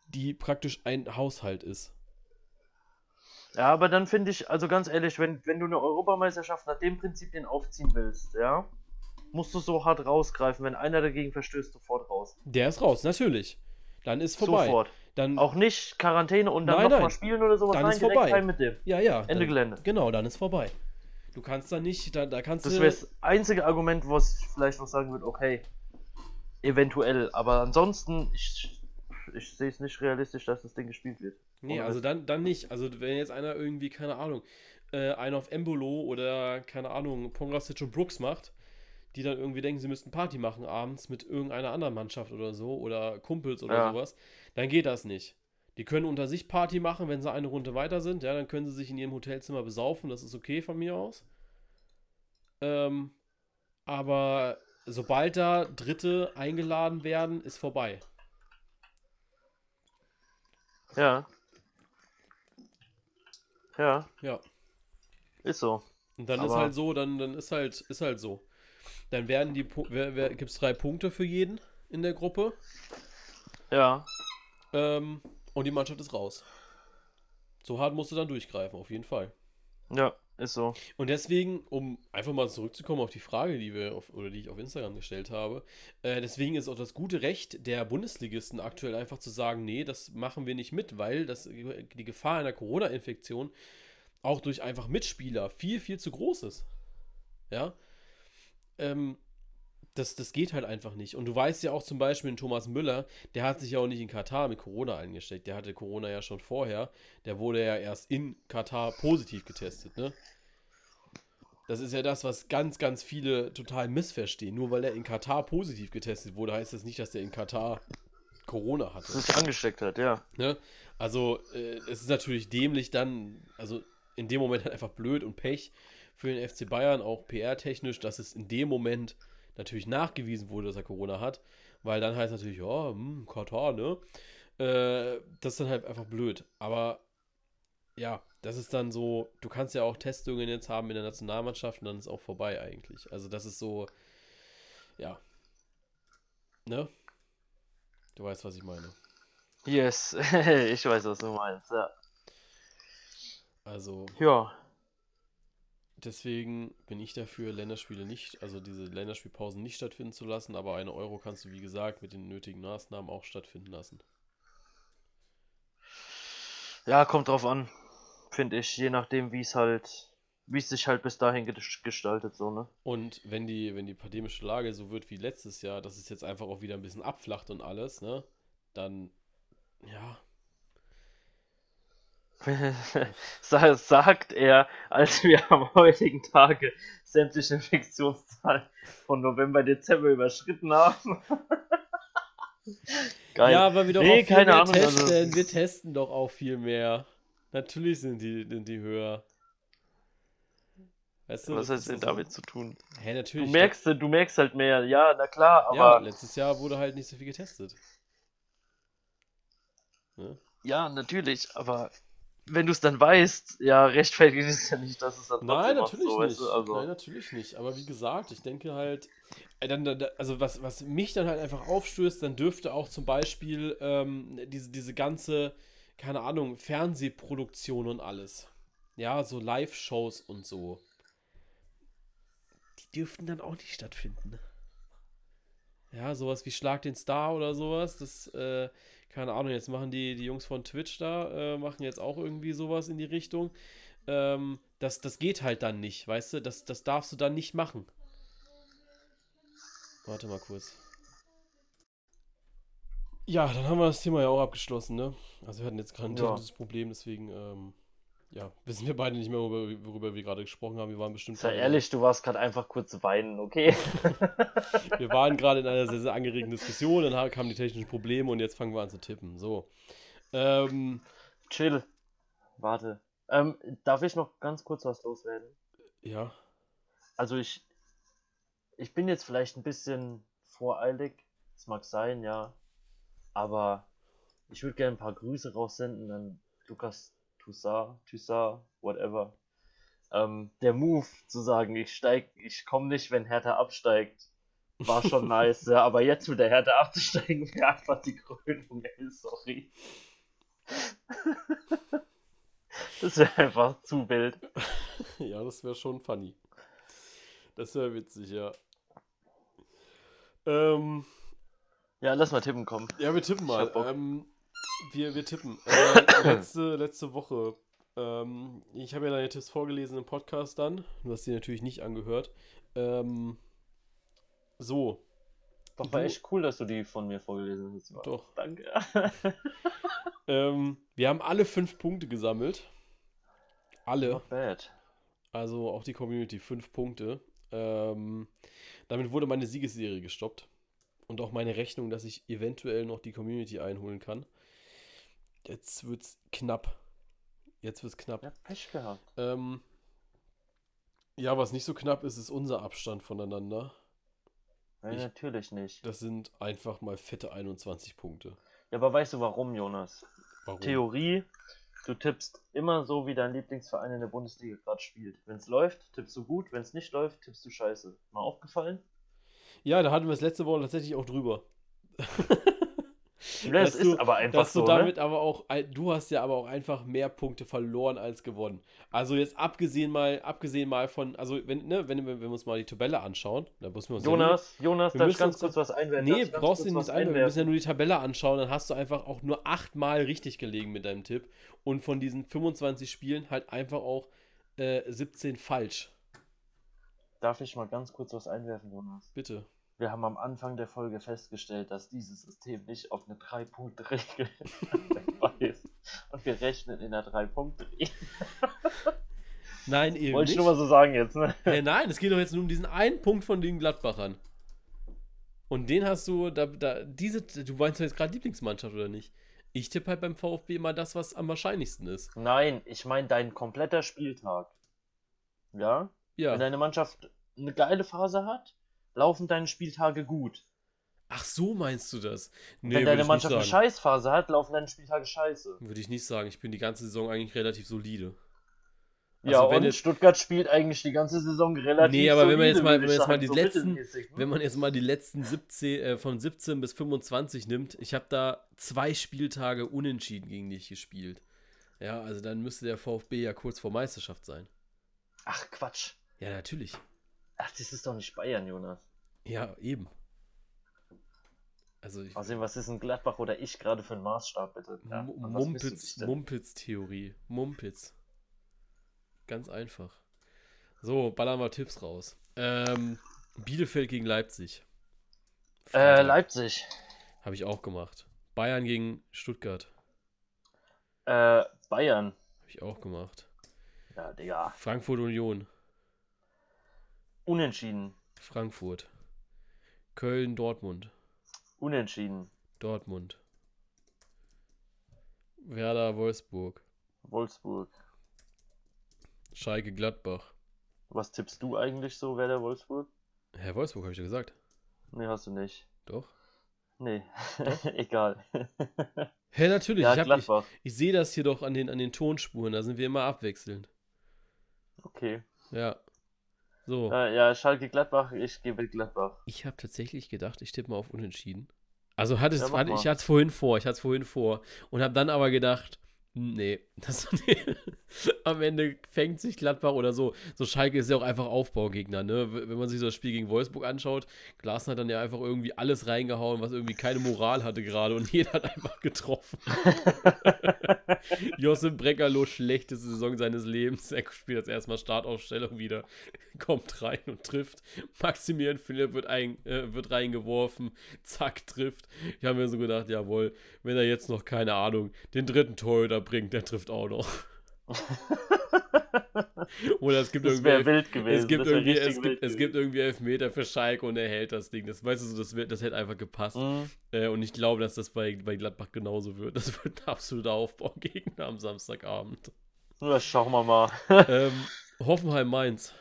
die praktisch ein Haushalt ist. Ja, aber dann finde ich, also ganz ehrlich, wenn, wenn du eine Europameisterschaft nach dem Prinzipien aufziehen willst, ja, musst du so hart rausgreifen. Wenn einer dagegen verstößt, sofort raus. Der ist raus, natürlich. Dann ist vorbei. Sofort. Dann, Auch nicht Quarantäne und dann nochmal spielen oder sowas. Dann Nein, ist vorbei. rein mit dem. ja, ja. Ende dann, Gelände. Genau, dann ist vorbei. Du kannst da nicht, da, da kannst Das du. wäre das einzige Argument, was ich vielleicht noch sagen würde, okay, eventuell. Aber ansonsten, ich, ich sehe es nicht realistisch, dass das Ding gespielt wird. Nee, also dann, dann nicht. Also wenn jetzt einer irgendwie, keine Ahnung, äh, einen auf Embolo oder, keine Ahnung, Pongracic und Brooks macht, die dann irgendwie denken, sie müssten Party machen abends mit irgendeiner anderen Mannschaft oder so oder Kumpels oder Ja. sowas, dann geht das nicht. Die können unter sich Party machen, wenn sie eine Runde weiter sind. Ja, dann können sie sich in ihrem Hotelzimmer besaufen. Das ist okay von mir aus. Ähm, aber sobald da Dritte eingeladen werden, ist vorbei. Ja. Ja, Ja. ist so. Und dann ist Aber- halt so, dann, dann ist halt, ist halt so. Dann werden die, gibt es drei Punkte für jeden in der Gruppe. Ja. Ähm, und die Mannschaft ist raus. So hart musst du dann durchgreifen, auf jeden Fall. Ja, ist so. Und deswegen, um einfach mal zurückzukommen auf die Frage, die wir auf, oder die ich auf Instagram gestellt habe, äh, deswegen ist auch das gute Recht der Bundesligisten aktuell einfach zu sagen, nee, das machen wir nicht mit, weil das, die Gefahr einer Corona-Infektion auch durch einfach Mitspieler viel, viel zu groß ist. Ja. Ähm, das, das geht halt einfach nicht. Und du weißt ja auch zum Beispiel, Thomas Müller, der hat sich ja auch nicht in Katar mit Corona eingesteckt. Der hatte Corona ja schon vorher. Der wurde ja erst in Katar positiv getestet, ne? Das ist ja das, was ganz, ganz viele total missverstehen. Nur weil er in Katar positiv getestet wurde, heißt das nicht, dass er in Katar Corona hatte. Dass sich angesteckt hat, ja. Ne? Also, äh, es ist natürlich dämlich dann, also in dem Moment halt einfach blöd und Pech für den FC Bayern, auch PR-technisch, dass es in dem Moment natürlich nachgewiesen wurde, dass er Corona hat, weil dann heißt natürlich, ja, hm, Katar, ne? Äh, das ist dann halt einfach blöd. Aber ja, das ist dann so, du kannst ja auch Testungen jetzt haben in der Nationalmannschaft und dann ist auch vorbei eigentlich. Also das ist so, ja. Ne? Du weißt, was ich meine. Yes, ich weiß, was du meinst, ja. Also Ja, Deswegen bin ich dafür, Länderspiele nicht, also diese Länderspielpausen nicht stattfinden zu lassen, aber eine Euro kannst du, wie gesagt, mit den nötigen Maßnahmen auch stattfinden lassen. ja, kommt drauf an, finde ich, je nachdem, wie es halt, wie es sich halt bis dahin ges- gestaltet, so, ne? Und wenn die, wenn die pandemische Lage so wird wie letztes Jahr, dass es jetzt einfach auch wieder ein bisschen abflacht und alles, ne, dann, ja, sagt er, als wir am heutigen Tage sämtliche Infektionszahlen von November, Dezember überschritten haben. Geil. ja, weil wir doch Nee, auch viel keine mehr Ahnung, also- testen, wir testen doch auch viel mehr. Natürlich sind die, sind die höher. Weißt du, Was hat ist denn so- damit zu tun? Hä, Du natürlich. merkst, du merkst halt mehr, ja, na klar, ja, aber letztes Jahr wurde halt nicht so viel getestet. Ne? ja, natürlich, aber wenn du es dann weißt, ja, rechtfertigt es ja nicht, dass es dann Nein, natürlich so, nicht. weißt du, also, Nein, natürlich nicht. Aber wie gesagt, ich denke halt, äh, also was, was mich dann halt einfach aufstößt, dann dürfte auch zum Beispiel ähm, diese, diese ganze, keine Ahnung, Fernsehproduktion und alles. Ja, so Live-Shows und so. Die dürften dann auch nicht stattfinden. Ja, sowas wie Schlag den Star oder sowas, das, äh, keine Ahnung, jetzt machen die, die Jungs von Twitch da, äh, machen jetzt auch irgendwie sowas in die Richtung. Ähm, das, das geht halt dann nicht, weißt du? Das, das darfst du dann nicht machen. Warte mal kurz. Ja, dann haben wir das Thema ja auch abgeschlossen, ne? Also wir hatten jetzt kein Ja. technisches Problem, deswegen, ähm, ja, wissen wir beide nicht mehr, worüber, worüber wir gerade gesprochen haben. Wir waren bestimmt sei ehrlich, du warst gerade einfach kurz weinen, okay? Wir waren gerade in einer sehr, sehr angeregten Diskussion, dann kamen die technischen Probleme und jetzt fangen wir an zu tippen. So. Ähm, Chill. Warte. Ähm, darf ich noch ganz kurz was loswerden? ja. Also ich, ich bin jetzt vielleicht ein bisschen voreilig, das mag sein, ja, aber ich würde gerne ein paar Grüße raussenden an Lukas Toussaint, Toussaint, whatever. Ähm, der Move zu sagen, ich steig, ich komme nicht, wenn Hertha absteigt, war schon nice, ja, aber jetzt mit der Hertha abzusteigen wäre einfach die Krönung, ey, sorry. Das wäre einfach zu wild. Ja, das wäre schon funny. Das wäre witzig, ja. Ähm, Ja, lass mal tippen kommen. ja, wir tippen mal. Ähm, wir, wir tippen. Äh, letzte, letzte Woche. Ähm, ich habe ja deine Tipps vorgelesen im Podcast dann. Du hast die natürlich nicht angehört. Ähm, so, Doch, war Du- echt cool, dass du die von mir vorgelesen hast. Doch. Danke. ähm, wir haben alle fünf Punkte gesammelt. Alle. Not bad. Also auch die Community, fünf Punkte. Ähm, damit wurde meine Siegesserie gestoppt. Und auch meine Rechnung, dass ich eventuell noch die Community einholen kann. Jetzt wird's knapp. Jetzt wird's knapp. Ja, Pech gehabt. Ähm, ja, was nicht so knapp ist, ist unser Abstand voneinander. Nein, Ich- natürlich nicht. Das sind einfach mal fette 21 Punkte. Ja, aber weißt du warum, Jonas? Warum? Theorie, du tippst immer so, wie dein Lieblingsverein in der Bundesliga gerade spielt. Wenn es läuft, tippst du gut, wenn es nicht läuft, tippst du scheiße. Mal aufgefallen? Ja, da hatten wir es letzte Woche tatsächlich auch drüber. Ja, das Dass ist du- aber einfach Dass du so, damit ne? aber auch, du hast ja aber auch einfach mehr Punkte verloren als gewonnen. Also jetzt abgesehen mal, abgesehen mal von, also wenn, ne, wenn, wenn wir uns mal die Tabelle anschauen, da müssen wir uns ja nur- Jonas, Jonas, wir darf ganz uns kurz was einwerfen? Nee, brauchst du nicht einwerfen. Wir müssen ja nur die Tabelle anschauen, dann hast du einfach auch nur achtmal richtig gelegen mit deinem Tipp. Und von diesen 25 Spielen halt einfach auch äh, 17 falsch. Darf ich mal ganz kurz was einwerfen, Jonas? Bitte. Wir haben am Anfang der Folge festgestellt, dass dieses System nicht auf eine 3-Punkte-Regel ist. Und wir rechnen in einer 3-Punkte-Regel. Nein, eben Wollte ich nicht. nur mal so sagen jetzt, ne? Äh, nein, es geht doch jetzt nur um diesen einen Punkt von den Gladbachern. Und den hast du, da, da, diese, du meinst ja jetzt gerade Lieblingsmannschaft oder nicht? Ich tippe halt beim VfB immer das, was am wahrscheinlichsten ist. Nein, ich meine dein kompletter Spieltag. Ja? Ja. Wenn deine Mannschaft eine geile Phase hat, laufen deine Spieltage gut. Ach so meinst du das? Nee, Wenn deine Mannschaft eine. Scheißphase hat, laufen deine Spieltage scheiße. Würde ich nicht sagen. Ich bin die ganze Saison eigentlich relativ solide. ja, Also wenn und jetzt- Stuttgart spielt eigentlich die ganze Saison relativ Nee, aber wenn man jetzt mal- wenn man jetzt mal die so letzten- ne? Wenn man jetzt mal die letzten 17, äh, von 17 bis 25 nimmt, ich habe da zwei Spieltage unentschieden gegen dich gespielt. Ja, also dann müsste der VfB ja kurz vor Meisterschaft sein. Ach, Quatsch. Ja, natürlich. Ach, das ist doch nicht Bayern, Jonas. Ja, eben. Also ich, Außerdem, was ist ein Gladbach oder ich gerade für ein Maßstab, bitte? Ja, Mumpitz? Mumpitz-Theorie. Mumpitz. Ganz einfach. So, ballern wir Tipps raus. Ähm, Bielefeld gegen Leipzig. Äh, Leipzig. Habe ich auch gemacht. Bayern gegen Stuttgart. Äh, Bayern. Habe ich auch gemacht. Ja, Digga. Frankfurt Union. Unentschieden. Frankfurt. Köln Dortmund. Unentschieden. Dortmund. Werder Wolfsburg. Wolfsburg. Schalke Gladbach. Was tippst du eigentlich so, wer der Wolfsburg? Herr Wolfsburg habe ich ja gesagt. Nee, hast du nicht. Doch. Nee. Egal. Hä, natürlich. ja, ich hab, ich, ich sehe das hier doch an den, an den Tonspuren. Da sind wir immer abwechselnd. Okay. Ja. So. Ja, ja, Schalke Gladbach, ich gebe Gladbach. Ich habe tatsächlich gedacht, ich tippe mal auf Unentschieden. Also hatte es, Ja, hatte, ich hatte es vorhin vor, ich hatte es vorhin vor und habe dann aber gedacht, nee, das, am Ende fängt sich Gladbach oder so. So Schalke ist ja auch einfach Aufbaugegner, ne? Wenn man sich so das Spiel gegen Wolfsburg anschaut, Glasner hat dann ja einfach irgendwie alles reingehauen, was irgendwie keine Moral hatte gerade und jeder hat einfach getroffen. Josip Breckerloh, schlechteste Saison seines Lebens. Er spielt jetzt erstmal Startaufstellung wieder, kommt rein und trifft. Maximilian Philipp wird, ein, äh, wird reingeworfen, zack, trifft. Ich habe mir so gedacht, jawohl, wenn er jetzt noch, keine Ahnung, den dritten Torhüter bringt, der trifft auch noch. Oder es gibt Das irgendwie. wild gewesen. Es gibt, wär irgendwie, es, gibt, es gibt irgendwie Elfmeter für Schalke und er hält das Ding. Das weißt du so, das, wird- das hätte einfach gepasst. gewesen. Äh, und ich glaube, dass das bei, bei Gladbach genauso wird. Das wird ein absoluter Aufbaugegner am Samstagabend. Mhm. Ja, schauen wir mal. ähm, Hoffenheim-Mainz.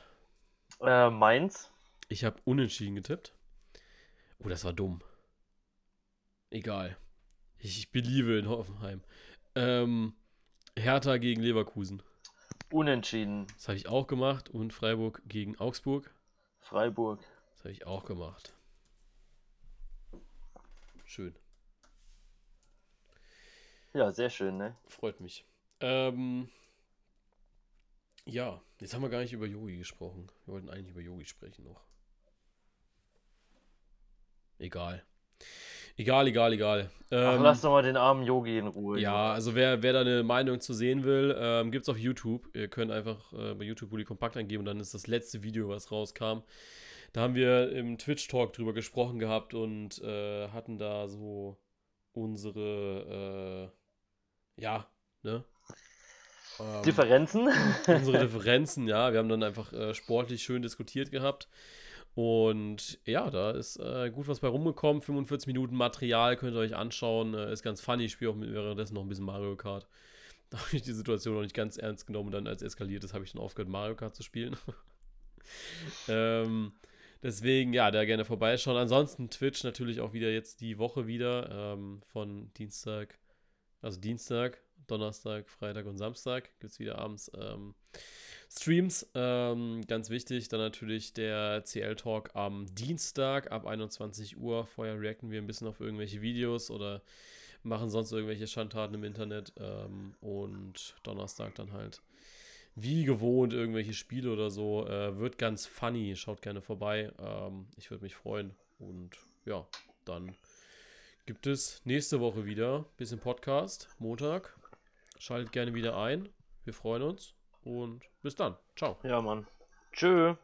äh, Mainz. Ich habe unentschieden getippt. Oh, das war dumm. Egal. Ich, ich beliebe in Hoffenheim. Ähm, Hertha gegen Leverkusen. Unentschieden. Das habe ich auch gemacht. Und Freiburg gegen Augsburg. Freiburg. Das habe ich auch gemacht. Schön. Ja, sehr schön, ne? Freut mich. Ähm, ja, jetzt haben wir gar nicht über Yogi gesprochen. Wir wollten eigentlich über Yogi sprechen noch. Egal. Egal, egal, egal. Ach, Ähm, lass doch mal den armen Yogi in Ruhe. ja, also wer, wer da eine Meinung zu sehen will, ähm, gibt es auf YouTube. Ihr könnt einfach äh, bei YouTube Bully Kompakt eingeben und dann ist das letzte Video, was rauskam. Da haben wir im Twitch-Talk drüber gesprochen gehabt und äh, hatten da so unsere, äh, ja, ne? Ähm, Differenzen? unsere Differenzen, ja. Wir haben dann einfach äh, sportlich schön diskutiert gehabt. Und ja, da ist äh, gut was bei rumgekommen. 45 Minuten Material könnt ihr euch anschauen. Äh, ist ganz funny. Ich spiele auch mit, währenddessen noch ein bisschen Mario Kart. Da habe ich die Situation noch nicht ganz ernst genommen. Und dann, als eskaliert ist, habe ich dann aufgehört, Mario Kart zu spielen. ähm, deswegen, ja, da gerne vorbeischauen. Ansonsten Twitch natürlich auch wieder jetzt die Woche wieder. Ähm, von Dienstag, also Dienstag, Donnerstag, Freitag und Samstag gibt es wieder abends. Ähm, Streams, ähm, ganz wichtig. Dann natürlich der CL-Talk am Dienstag ab 21 Uhr. Vorher reacten wir ein bisschen auf irgendwelche Videos oder machen sonst irgendwelche Schandtaten im Internet. Ähm, und Donnerstag dann halt wie gewohnt irgendwelche Spiele oder so. Äh, wird ganz funny. Schaut gerne vorbei. Ähm, ich würde mich freuen. Und ja, dann gibt es nächste Woche wieder ein bisschen Podcast, Montag. Schaltet gerne wieder ein. Wir freuen uns. Und bis dann. Ciao. Ja, Mann. Tschö.